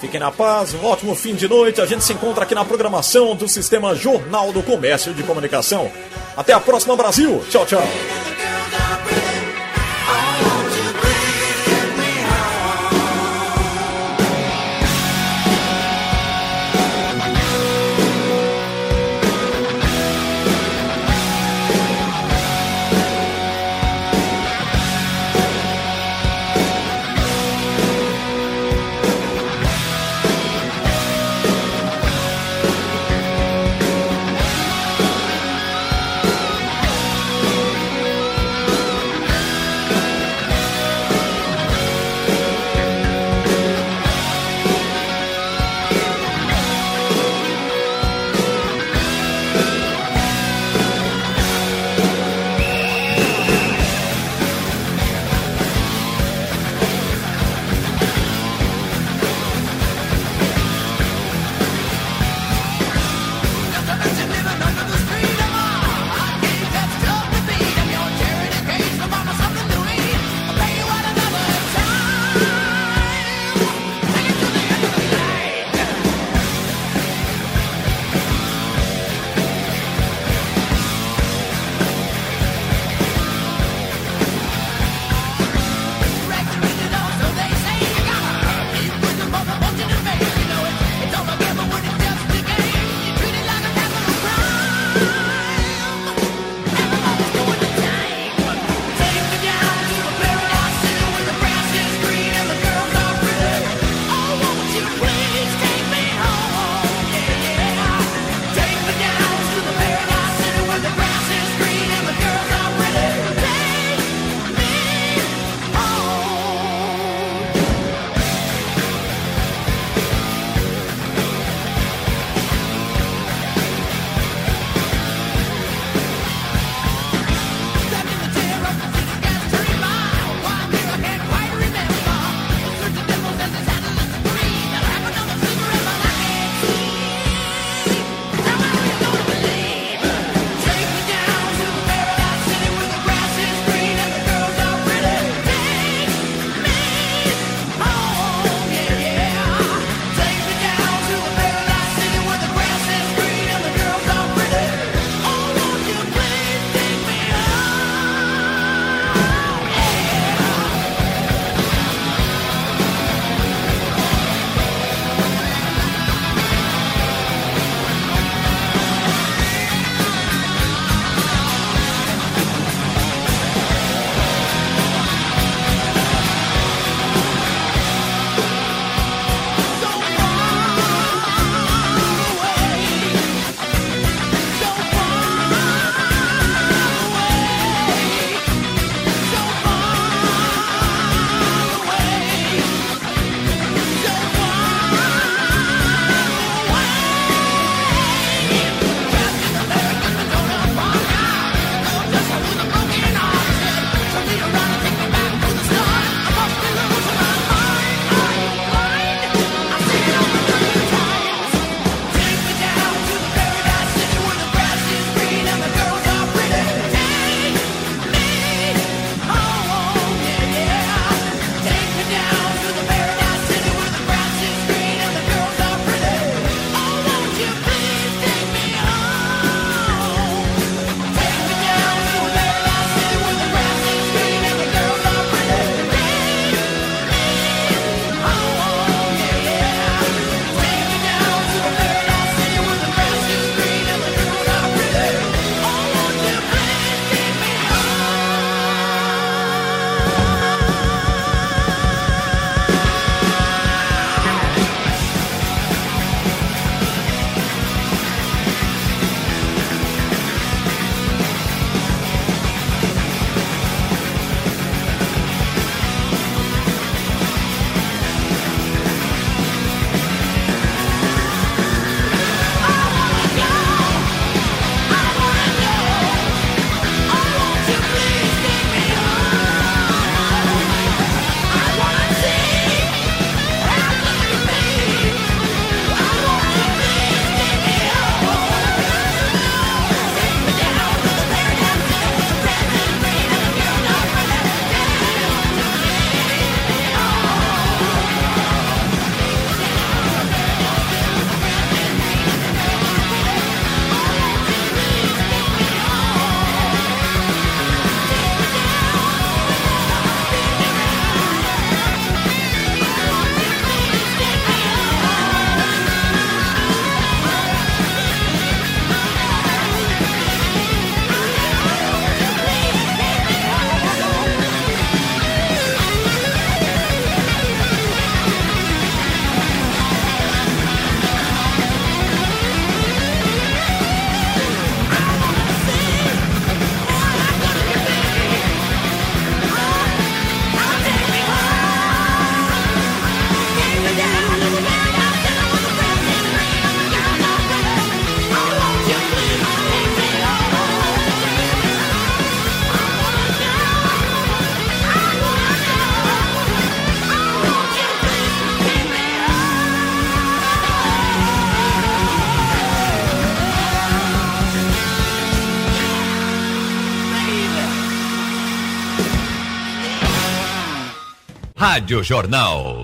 Fiquem na paz, um ótimo fim de noite. A gente se encontra aqui na programação do Sistema Jornal do Comércio de Comunicação. Até a próxima, Brasil. Tchau, tchau. Rádio Jornal.